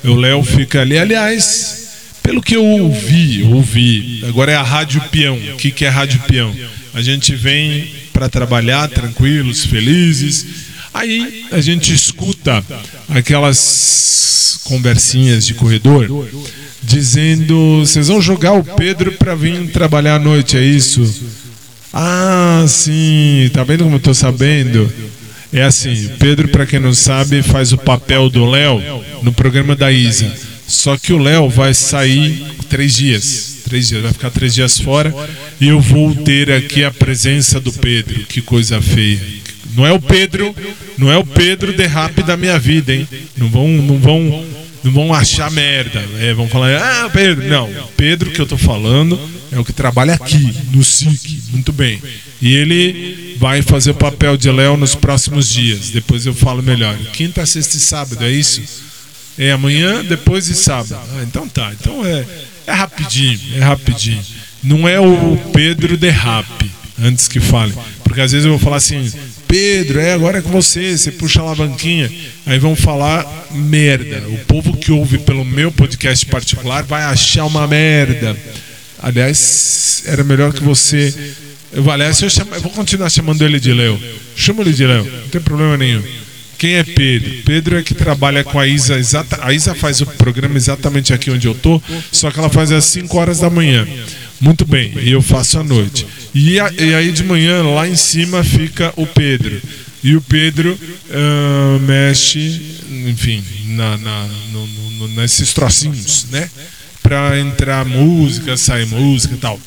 Speaker 3: O Léo fica ali, aliás, pelo que eu ouvi, ouvi, agora é a Rádio Peão. O que, que é Rádio Peão? A gente vem para trabalhar tranquilos, felizes. Aí a gente escuta aquelas conversinhas de corredor dizendo: vocês vão jogar o Pedro para vir trabalhar à noite, é isso? Ah, sim, tá vendo como eu tô sabendo? É assim, Pedro, para quem não sabe, faz o papel do Léo no programa da Isa. Só que o Léo vai sair três dias. Três dias, vai ficar três dias fora. E eu vou ter aqui a presença do Pedro. Que coisa feia. Não é o Pedro, não é o Pedro derrape da minha vida, hein? Não vão, não vão, vão achar merda. É, vão falar, ah, Pedro. Não, Pedro que eu tô falando é o que trabalha aqui, no SIC. Muito bem. E ele vai fazer o papel de Léo nos próximos dias. Depois eu falo melhor. Quinta, sexta e sábado, é isso? É amanhã, depois de sábado. Ah, então tá. Então é, é rapidinho, é rapidinho. Não é o Pedro derrape, antes que fale. Porque às vezes eu vou falar assim, Pedro, é agora é com você, você puxa a alavanquinha. Aí vão falar merda. O povo que ouve pelo meu podcast particular vai achar uma merda. Aliás, era melhor que você. Eu, aliás, eu, chamo, eu vou continuar chamando ele de Léo. Chama ele de Léo, não tem problema nenhum. Quem é Pedro? Pedro é que trabalha com a Isa. Exata, a Isa faz o programa exatamente aqui onde eu tô, só que ela faz às 5 horas da manhã. Muito bem, e eu faço à noite. E, a, e aí de manhã, lá em cima, fica o Pedro. E o Pedro ah, mexe, enfim, na, na, no, no, nesses trocinhos, né? Pra entrar música, sair música e tal.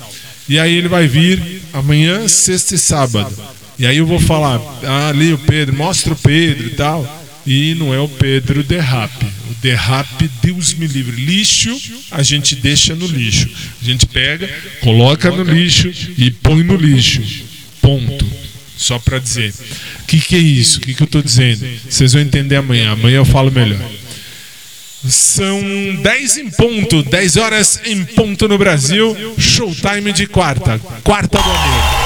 Speaker 3: E aí ele vai vir amanhã, sexta e sábado. E aí eu vou falar, ah, ali o Pedro, mostra o Pedro e tal. E não é o Pedro derrape. O derrape, Deus me livre. Lixo, a gente deixa no lixo. A gente pega, coloca no lixo e põe no lixo. Ponto. Só para dizer. O que, que é isso? O que, que eu estou dizendo? Vocês vão entender amanhã. Amanhã eu falo melhor. São 10 em ponto, 10 horas em ponto no Brasil. Showtime de quarta. Quarta do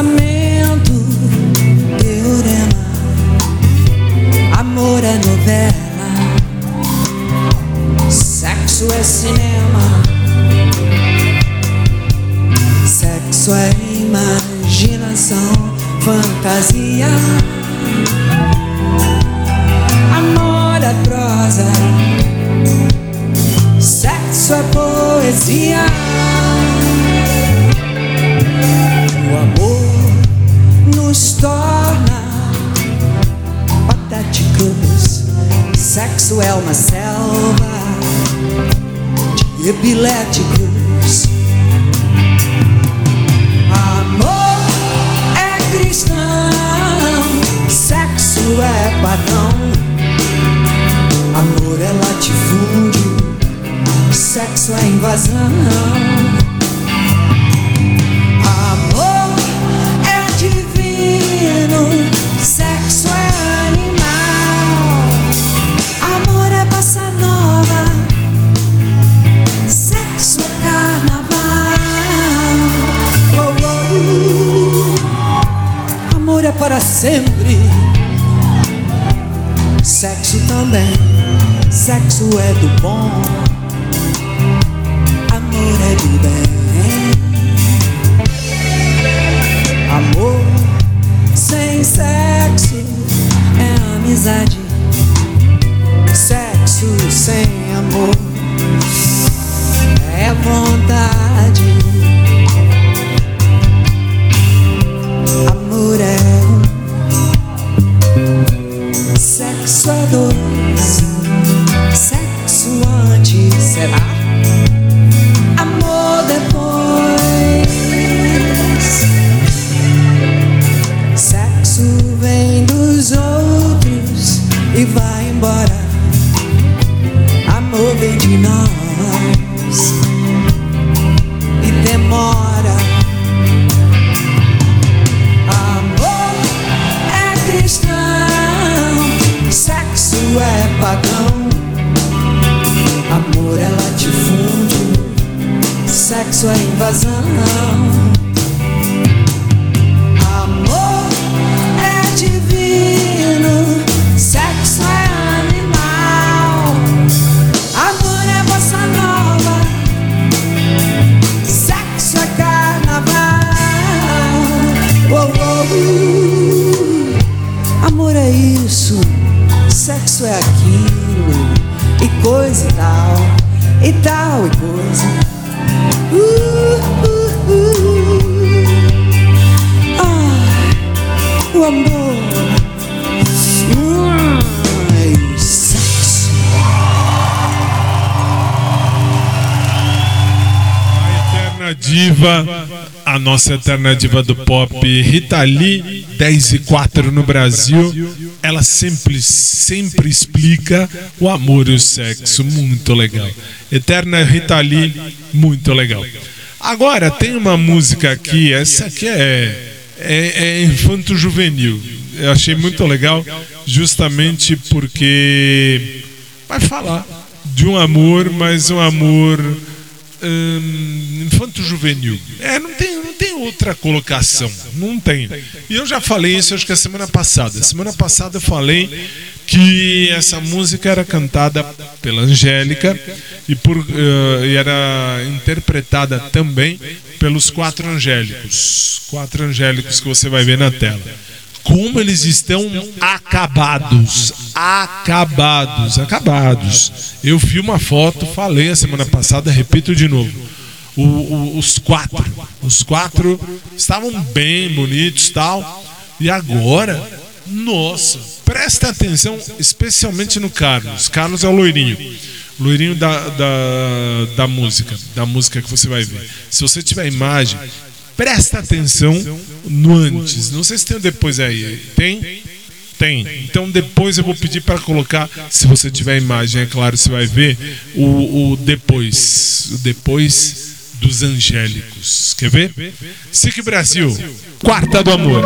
Speaker 3: a. nossa eterna diva do pop, Rita Lee, 10 e 4 no Brasil. Ela sempre, sempre explica o amor e o sexo, muito legal. Eterna Rita Lee, muito legal. Agora, tem uma música aqui, essa aqui é, é, é infanto-juvenil. Eu achei muito legal, justamente porque vai falar de um amor, mas um amor hum, infanto-juvenil. É, não tem, não tem outra colocação. Não tem. E eu já falei isso, acho que a semana passada. Semana passada eu falei que essa música era cantada pela Angélica e, por, eh, e era interpretada também pelos quatro angélicos. Quatro angélicos que você vai ver na tela como eles estão acabados, acabados, acabados. Eu vi uma foto, falei a semana passada, repito de novo. O- o- os quatro, os quatro estavam bem bonitos, tal. E agora, nossa, presta atenção, especialmente no Carlos. Carlos é o loirinho. Loirinho da, da, da música, da música que você vai ver. Se você tiver imagem, presta atenção no antes. Não sei se tem depois aí. Tem? Tem. Então depois eu vou pedir para colocar, se você tiver imagem, é claro, você vai ver o, o depois. O depois dos angélicos. Quer ver? SIC Brasil, quarta do amor.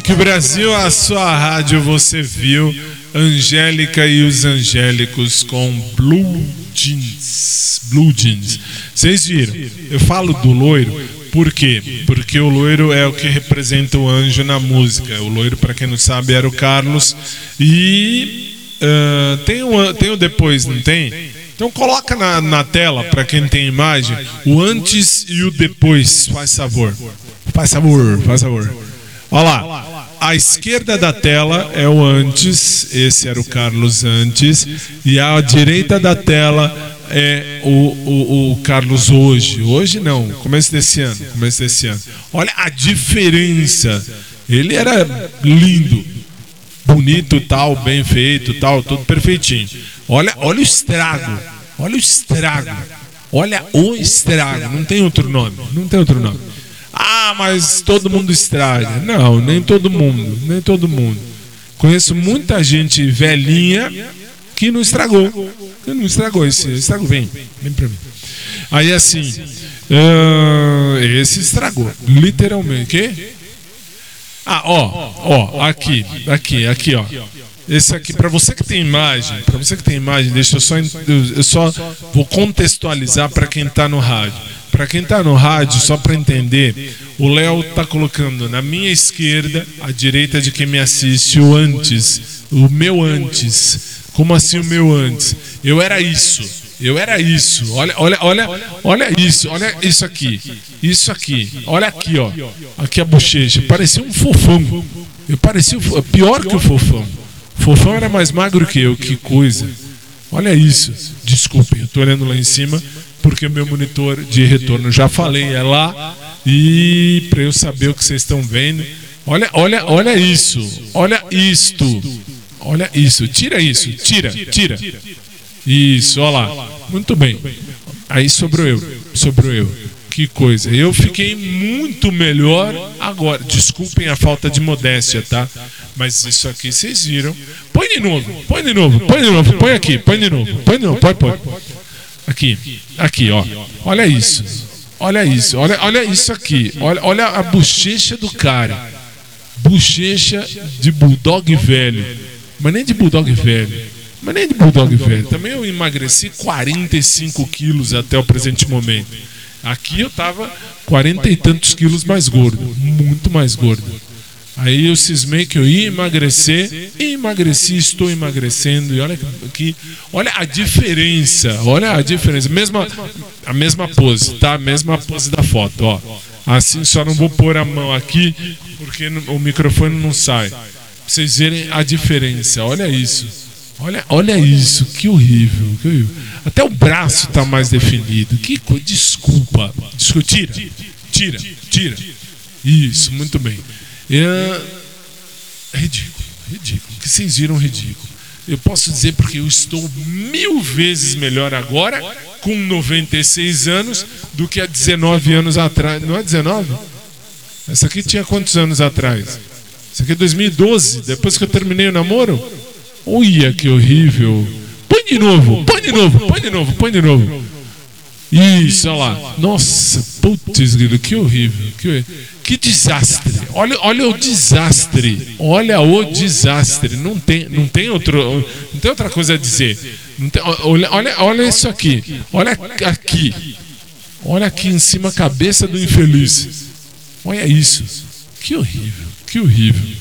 Speaker 3: SIC Brasil, a sua rádio, você viu Angélica e os Angélicos com Blue Jeans. Blue Jeans. Vocês viram? Eu falo do loiro, por quê? Porque o loiro é o que representa o anjo na música. O loiro, para quem não sabe, era o Carlos. E ah, tem, o, tem o depois, não tem? Então coloca na, na tela, para quem tem imagem, o antes e o depois. Faz favor. Faz favor, faz favor. Olha lá. À esquerda da tela é o antes, esse era o Carlos antes, e à direita da tela é o, o, o Carlos hoje. Hoje não, começo desse ano, começo desse ano. Olha a diferença. Ele era lindo, bonito, tal, bem feito, tal, tudo perfeitinho. Olha, olha o estrago. Olha o estrago. Olha o estrago. Não tem outro nome. Não tem outro nome. Ah, mas todo mundo estraga. Não, nem todo mundo, nem todo mundo. Conheço muita gente velhinha que não estragou. Que não estragou esse estrago vem, vem para mim. Aí assim, ah, esse estragou, literalmente. Que? Ah, ó, ó, aqui, aqui, aqui, ó. Esse aqui, para você que tem imagem, para você que tem imagem, deixa eu só, eu só vou contextualizar para quem está no rádio. Para quem está no rádio, só para entender, o Léo está colocando na minha esquerda, à direita de quem me assiste, o antes, o meu antes. Como assim o meu antes? Eu era isso. Eu era isso. Olha, olha, olha, olha isso. Olha isso aqui. Isso aqui. Olha aqui, ó. Aqui a bochecha. Parecia um fofão. Eu parecia pior que o fofão. O fofão era mais magro que eu. Que coisa. Olha isso. Desculpem, eu tô olhando lá em cima porque o meu monitor de retorno já falei é lá e para eu saber o que vocês estão vendo. Olha, olha, olha isso. Olha isto. Olha isso. Tira isso. Tira, tira. Isso, olha lá. Muito bem. Aí sobrou eu. Sobrou eu. Que coisa. Eu fiquei muito melhor agora. Desculpem a falta de modéstia, tá? Mas isso aqui vocês viram. Põe de novo. Põe de novo. Põe de novo. Põe aqui. Põe de novo. Põe de novo. Põe, põe. Aqui. Aqui, ó. Olha isso. Olha isso. Olha, olha isso aqui. Olha, olha a bochecha do cara. Bochecha de bulldog velho. Mas nem de bulldog velho. Mas nem de bulldog velho. Também eu emagreci 45 quilos até o presente momento. Aqui eu tava 40 e tantos quilos mais gordo. Muito mais gordo. Aí eu cismei que eu ia emagrecer e emagreci, estou emagrecendo. E olha aqui, olha a diferença, olha a diferença. Mesma, a mesma pose, tá? A mesma pose da foto, ó. Assim só não vou pôr a mão aqui porque o microfone não sai. Pra vocês verem a diferença. Olha isso. Olha, olha isso, que horrível, que horrível. Até o braço tá mais definido. Que desculpa. Desculpa, tira, tira, tira. Isso, muito bem. É... Ridículo, ridículo. Que vocês viram ridículo. Eu posso dizer porque eu estou mil vezes melhor agora, com 96 anos, do que há 19 anos atrás. Não é 19? Essa aqui tinha quantos anos atrás? Essa aqui é 2012, depois que eu terminei o namoro? Olha que horrível. Põe de novo, põe de novo, põe de novo, põe de novo. Isso, olha lá. Nossa, putz, que horrível. Que, que desastre. Olha, olha o desastre. Olha o desastre. Não tem, não tem, outro, não tem outra coisa a dizer. Tem- olha, olha, olha isso aqui. Olha aqui. Olha aqui em cima a cabeça do infeliz. Olha isso. Que horrível. Que horrível.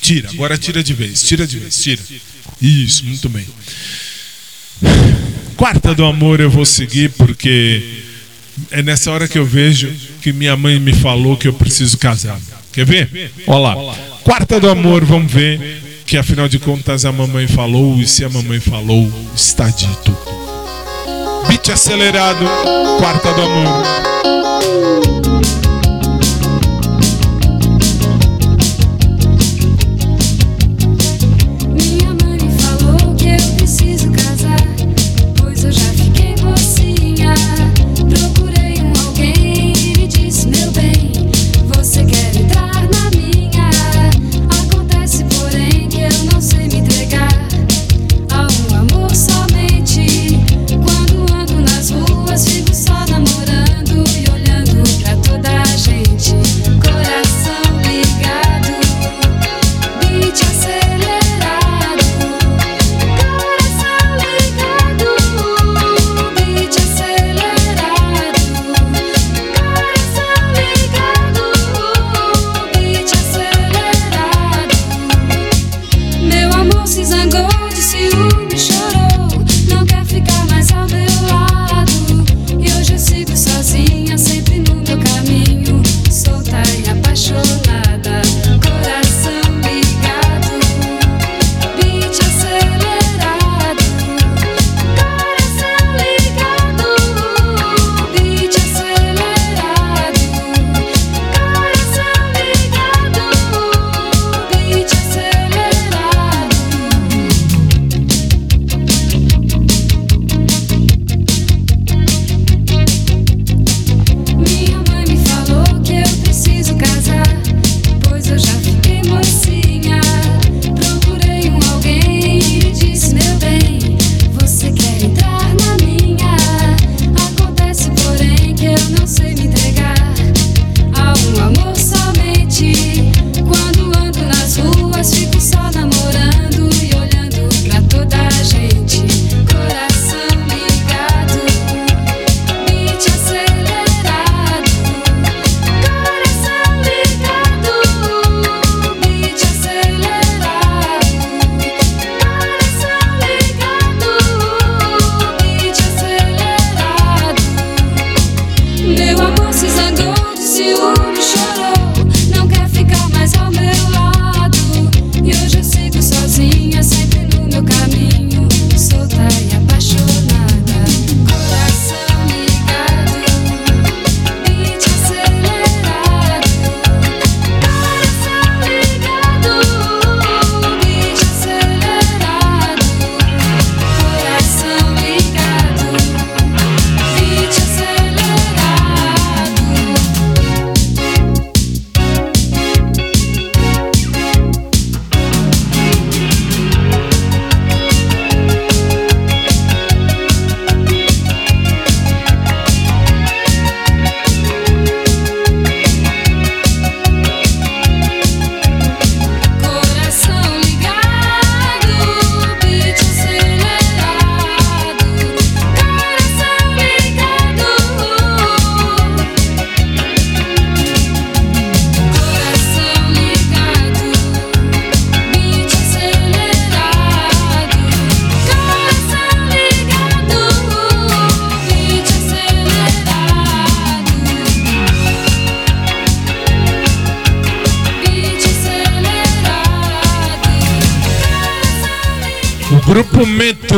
Speaker 3: Tira, agora tira de vez. Tira de vez, tira. Isso, muito bem. Quarta do amor eu vou seguir porque é nessa hora que eu vejo que minha mãe me falou que eu preciso casar. Quer ver? Olha lá. Quarta do amor, vamos ver que afinal de contas a mamãe falou e se a mamãe falou, está dito. Beat acelerado, quarta do amor.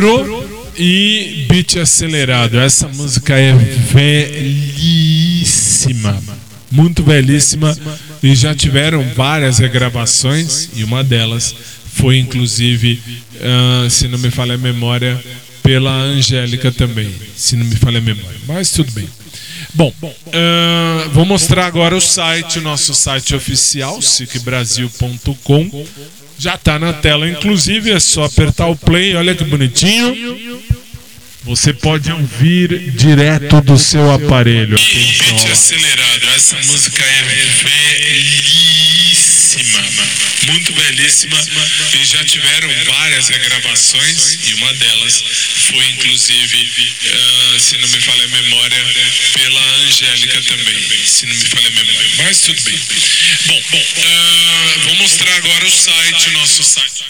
Speaker 3: Metrô e Beat Acelerado. Essa música é velhíssima. Muito velhíssima. E já tiveram várias regravações. E uma delas foi, inclusive, ah, se não me falha a memória, pela Angélica também. Se não me falha a memória. Mas tudo bem. Bom, ah, vou mostrar agora o site, o nosso site oficial, sicbrasil.com. Já está na tela, inclusive, é só apertar o play, olha que bonitinho. Você pode ouvir direto do seu aparelho. Atenção. Acelerado, essa música é velhíssima, muito velhíssima. E já tiveram várias regravações, e uma delas foi, inclusive, ah, se não me falha a memória, pela Angélica também. Se não me falha a memória. Mas tudo bem. Bom, bom ah, vou mostrar agora o site, o nosso site.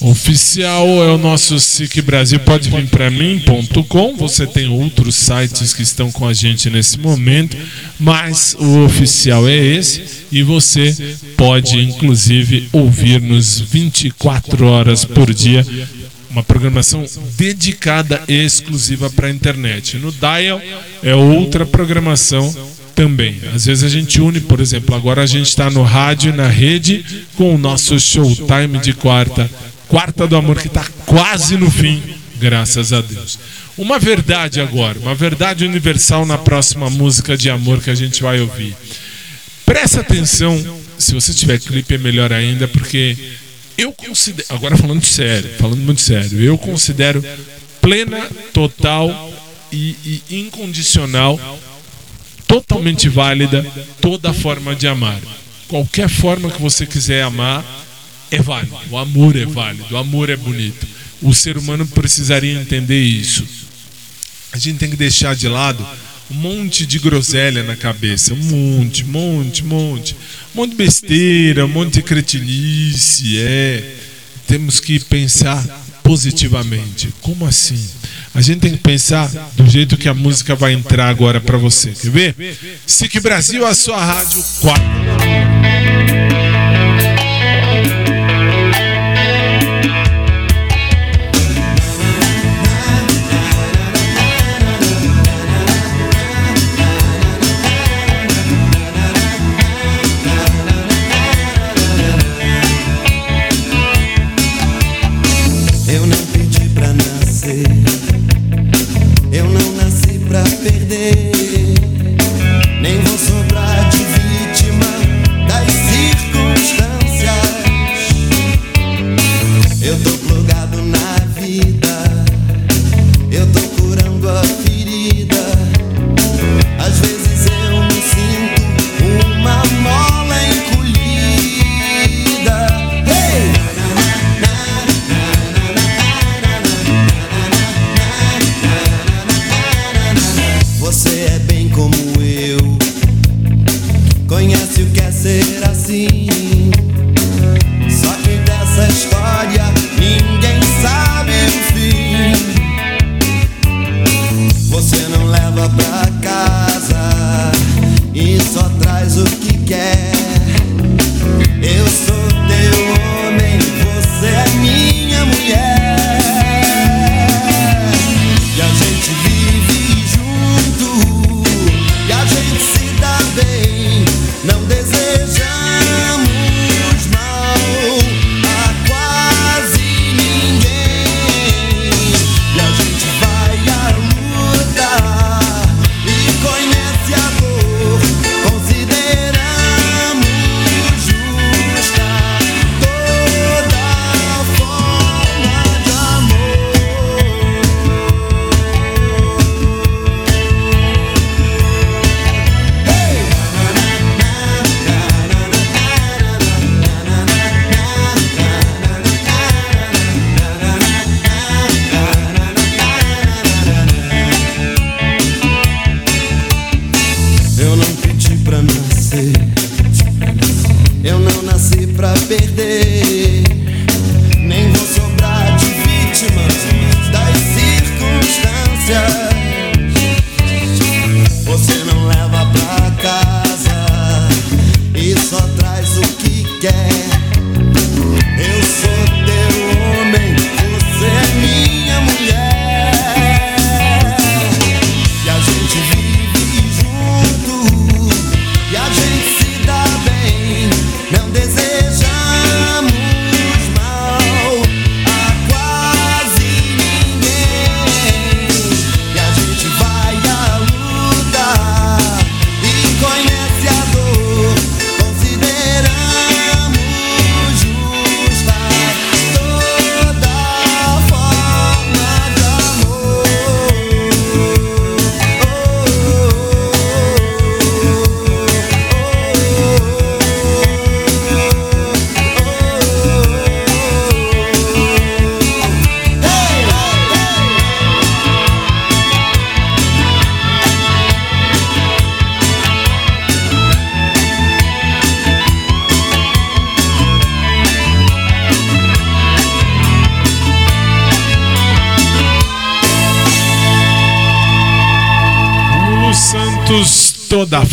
Speaker 3: Oficial é o nosso SIC Brasil, pode vir para mim.com. Você tem outros sites que estão com a gente nesse momento, mas o oficial é esse e você pode inclusive ouvir-nos 24 horas por dia. Uma programação dedicada e exclusiva para a internet. No Dial é outra programação também. Às vezes a gente une, por exemplo, agora a gente está no rádio e na rede com o nosso showtime de quarta. Quarta do Amor, que está quase no fim, graças a Deus. Uma verdade agora, uma verdade universal na próxima música de amor que a gente vai ouvir. Presta atenção, se você tiver clipe é melhor ainda, porque eu considero, agora falando sério, falando muito sério, eu considero plena, total e, e incondicional, totalmente válida toda forma de amar. Qualquer forma que você quiser amar, é válido. O amor é válido, o amor é bonito. O ser humano precisaria entender isso. A gente tem que deixar de lado um monte de groselha na cabeça, um monte, monte, monte, um monte de besteira, um monte de cretinice, é. Temos que pensar positivamente. Como assim? A gente tem que pensar do jeito que a música vai entrar agora para você. Quer ver? SIC Brasil, a sua rádio 4.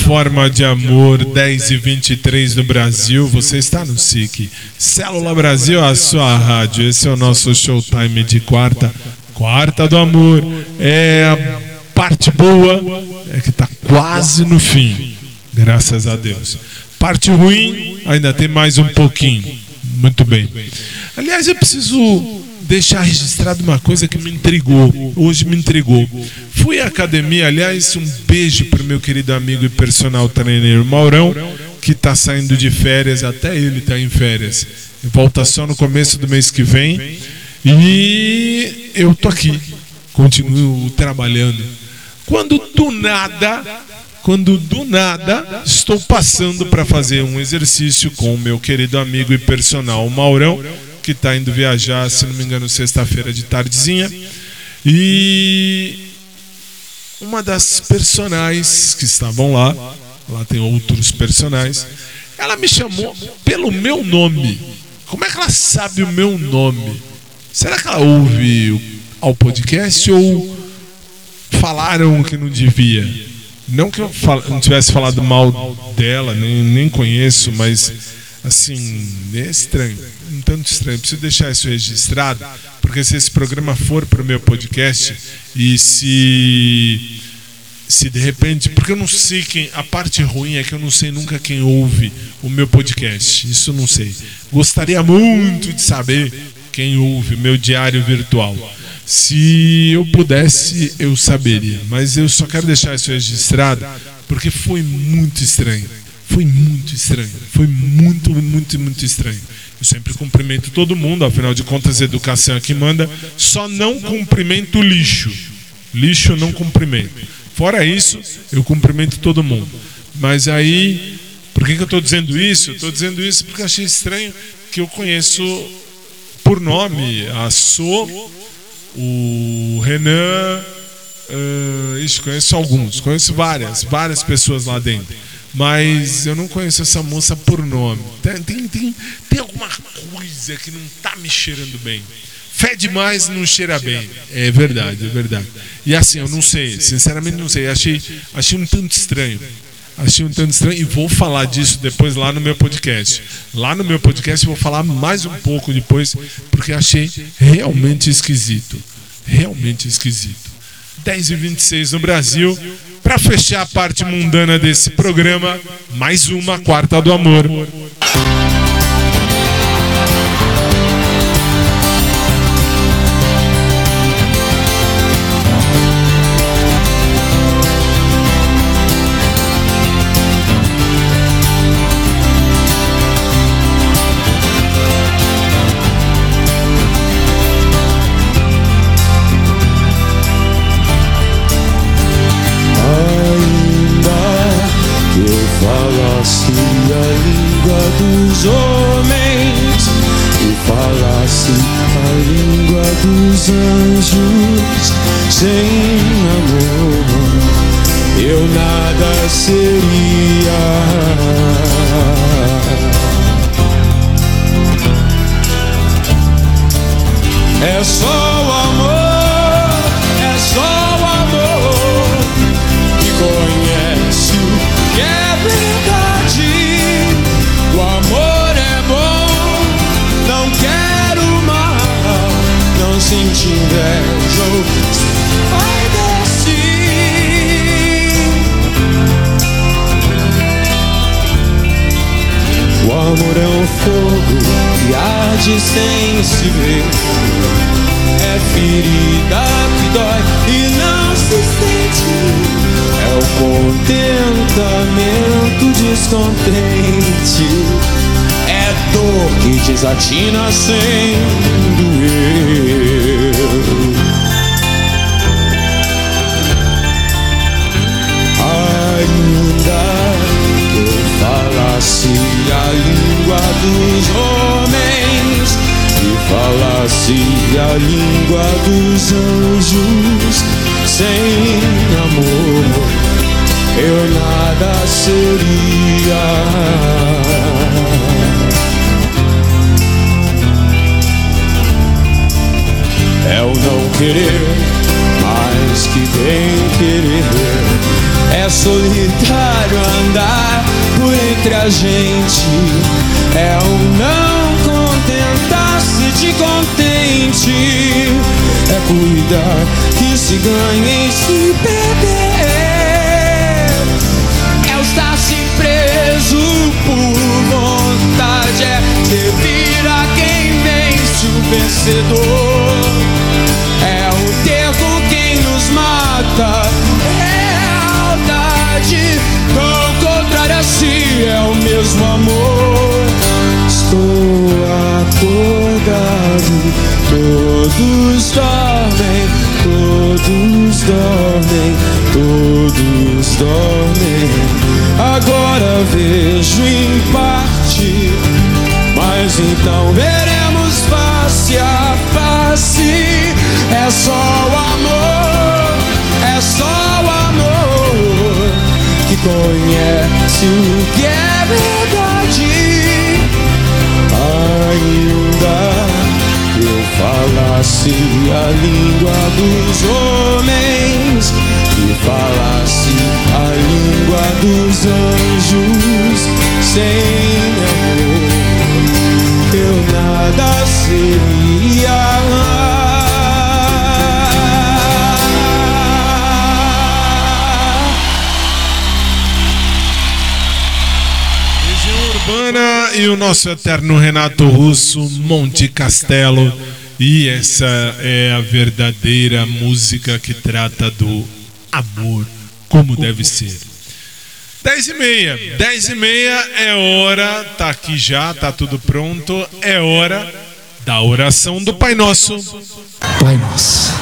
Speaker 8: Forma de
Speaker 3: amor, 10 e 23 no Brasil. Você está no SIC. Célula Brasil, a sua rádio. Esse é o nosso showtime de quarta. Quarta do amor. É a parte boa, é que está quase no fim. Graças a Deus. Parte ruim, ainda tem mais um pouquinho. Muito bem. Aliás, eu preciso deixar registrado uma coisa que me intrigou. Hoje me intrigou. Fui à academia, aliás, um beijo para o meu querido amigo e personal trainer Maurão, que está saindo de férias, até ele está em férias. Volta só no começo do mês que vem. E eu tô aqui, continuo trabalhando. Quando do nada, quando do nada estou passando para fazer um exercício com o meu querido amigo e personal Maurão, que está indo viajar, se não me engano, sexta-feira de tardezinha. E uma das personagens que estavam lá, lá tem outros personagens, ela me chamou pelo meu nome. Como é que ela sabe o meu nome? Será que ela ouve ao podcast ou falaram que não devia? Não que eu não tivesse falado mal dela, nem, nem conheço, mas assim, é estranho, um tanto estranho. Preciso deixar isso registrado, porque se esse programa for para o meu podcast e se se de repente, porque eu não sei quem, a parte ruim é que eu não sei nunca quem ouve o meu podcast. Isso eu não sei. Gostaria muito de saber quem ouve o meu diário virtual. Se eu pudesse, eu saberia. Mas eu só quero deixar isso registrado porque foi muito estranho. Foi muito estranho. Foi muito, muito, muito estranho. Eu sempre cumprimento todo mundo, afinal de contas, a educação é que manda. Só não cumprimento lixo. Lixo não cumprimento. Fora isso, eu cumprimento todo mundo. Mas aí, por que, que eu estou dizendo isso? Estou dizendo isso porque achei estranho que eu conheço por nome a So, o Renan. Uh, ixi, conheço alguns, conheço várias, várias pessoas lá dentro. Mas eu não conheço essa moça por nome. Tem, tem, tem, tem alguma coisa que não tá me cheirando bem. Fede mais, não cheira bem. É verdade, é verdade. E assim, eu não sei, sinceramente não sei. Achei, achei um tanto estranho. Achei um tanto estranho e vou falar disso depois lá no meu podcast. Lá no meu podcast eu vou falar mais um pouco depois, porque achei realmente esquisito. Realmente esquisito. 10 e 26 no Brasil. Para fechar a parte mundana desse programa, mais uma Quarta do Amor.
Speaker 13: Desatina sem querer mais que bem querer. É solitário andar por entre a gente. É o não contentar-se de contente. É cuidar que se ganha e se perder. É estar-se preso por vontade. É servir a quem vence o vencedor. Mata. É a aldade tão contrária a si. É o mesmo amor. Estou acordado. Todos dormem. Todos dormem. Todos dormem. Agora vejo em parte. Mas então veremos face a face. É só o amor, conhece o que é verdade. Ainda eu falasse a língua dos homens e falasse a língua dos anjos sem amor eu nada seria.
Speaker 3: E o nosso eterno Renato Russo, Monte Castelo. E essa é a verdadeira música que trata do amor, como deve ser. 10 e meia, 10 e meia é hora, tá aqui já, tá tudo pronto, é hora da oração do Pai Nosso.
Speaker 12: Pai nosso,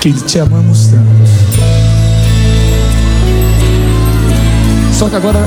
Speaker 12: que te amamos tanto. Só que agora,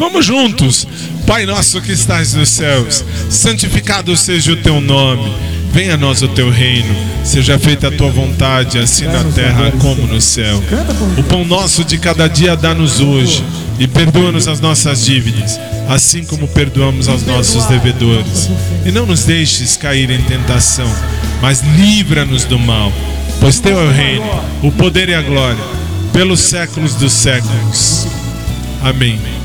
Speaker 3: vamos juntos. Pai nosso que estás nos céus, santificado seja o teu nome. Venha a nós o teu reino. Seja feita a tua vontade, assim na terra como no céu. O pão nosso de cada dia dá-nos hoje. E perdoa-nos as nossas dívidas, assim como perdoamos aos nossos devedores. E não nos deixes cair em tentação, mas livra-nos do mal. Pois teu é o reino, o poder e a glória, pelos séculos dos séculos. Amém.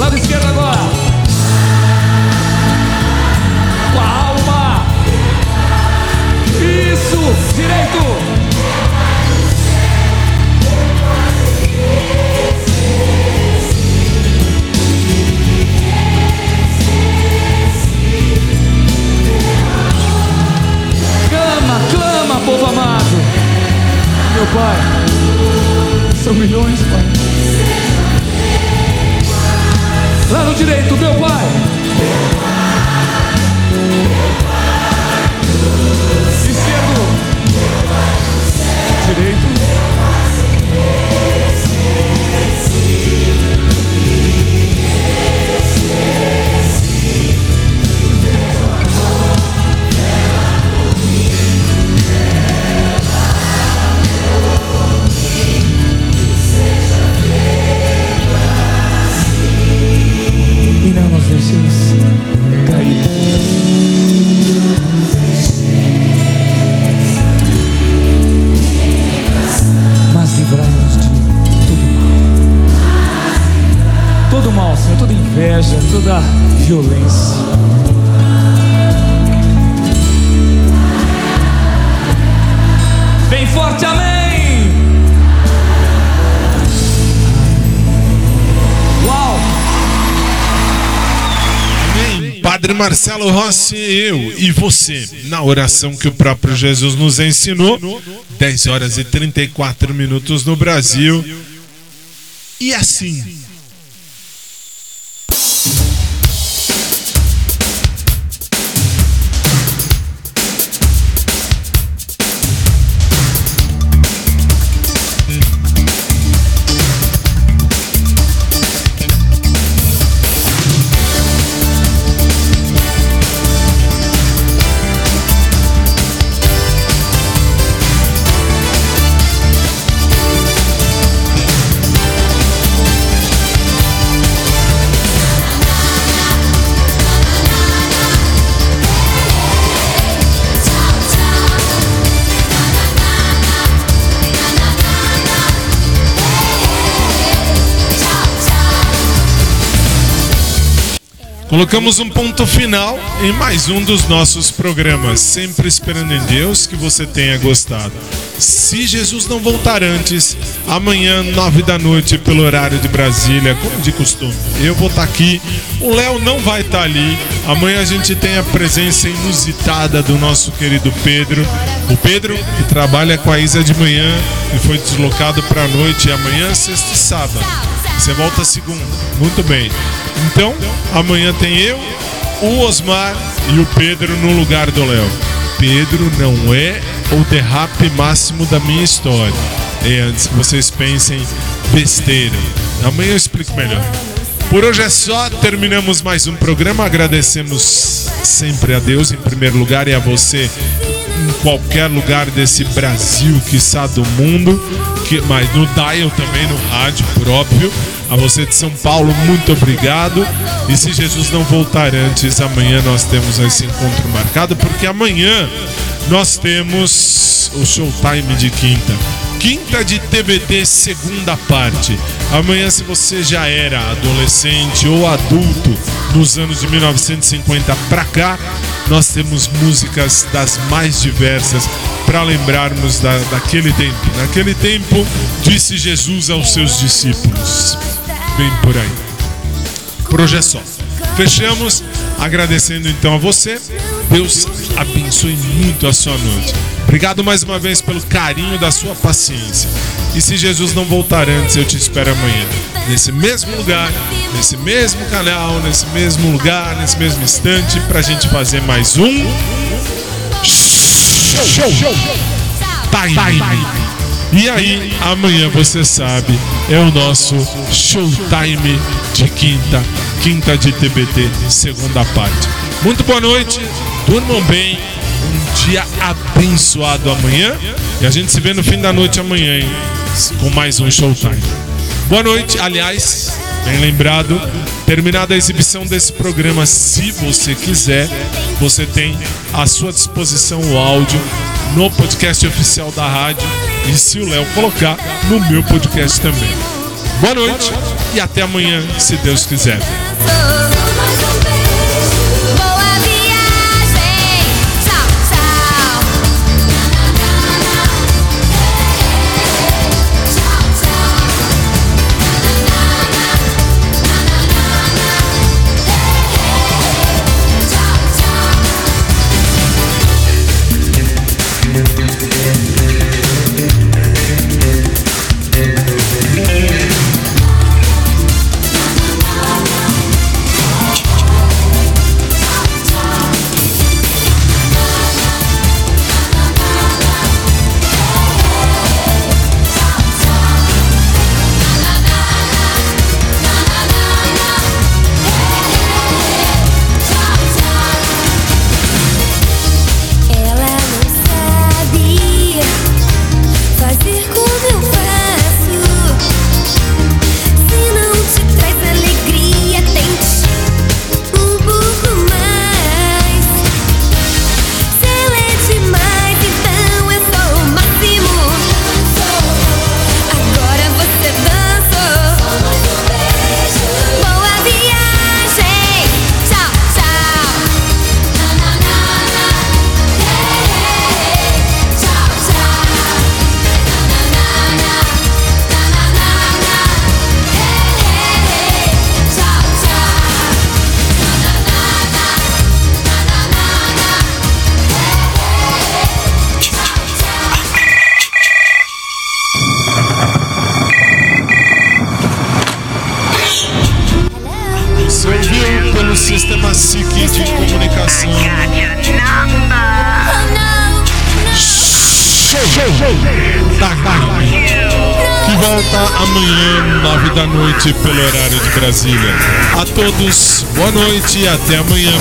Speaker 12: Lado esquerdo agora. Com a alma. Isso. Direito. Clama, clama, povo amado. Meu Pai. São milhões, Pai. Lado direito, meu pai. Deixes cair. Todo mal, Senhor, toda inveja, toda violência.
Speaker 3: Padre Marcelo Rossi, eu e você, na oração que o próprio Jesus nos ensinou, 10 horas e 34 minutos no Brasil. E assim. Colocamos um ponto final em mais um dos nossos programas, sempre esperando em Deus que você tenha gostado. Se Jesus não voltar antes, amanhã, nove da noite, pelo horário de Brasília, como de costume, eu vou estar aqui. O Léo não vai estar ali. Amanhã a gente tem a presença inusitada do nosso querido Pedro. O Pedro, que trabalha com a Isa de manhã e foi deslocado para a noite, amanhã, sexta e sábado. Você volta segunda. Muito bem. Então, amanhã tem eu, o Osmar e o Pedro no lugar do Léo. Pedro não é o derrape máximo da minha história. E antes que vocês pensem besteira. Amanhã eu explico melhor. Por hoje é só, terminamos mais um programa. Agradecemos sempre a Deus em primeiro lugar e a você em qualquer lugar desse Brasil, quiçá do mundo, que, mas no dial também, no rádio, por óbvio. A você de São Paulo, muito obrigado. E se Jesus não voltar antes, amanhã nós temos esse encontro marcado, porque amanhã nós temos o showtime de quinta. Quinta de TBT, segunda parte. Amanhã, se você já era adolescente ou adulto nos anos de 1950 pra cá, nós temos músicas das mais diversas para lembrarmos da, daquele tempo. Naquele tempo, disse Jesus aos seus discípulos. Bem por aí. Por hoje é só. Fechamos agradecendo então a você. Deus abençoe muito a sua noite. Obrigado mais uma vez pelo carinho da sua paciência. E se Jesus não voltar antes, eu te espero amanhã. Nesse mesmo lugar, nesse mesmo canal, nesse mesmo lugar, nesse mesmo instante, pra gente fazer mais um. Show! Time! E aí, amanhã você sabe, é o nosso showtime de quinta, quinta de TBT, segunda parte. Muito boa noite, durmam bem, um dia abençoado amanhã. E a gente se vê no fim da noite amanhã, hein? Com mais um showtime. Boa noite, aliás, bem lembrado. Terminada a exibição desse programa, se você quiser, você tem à sua disposição o áudio no podcast oficial da rádio e se o Léo colocar no meu podcast também. Boa noite e até amanhã, se Deus quiser. Noite e até amanhã.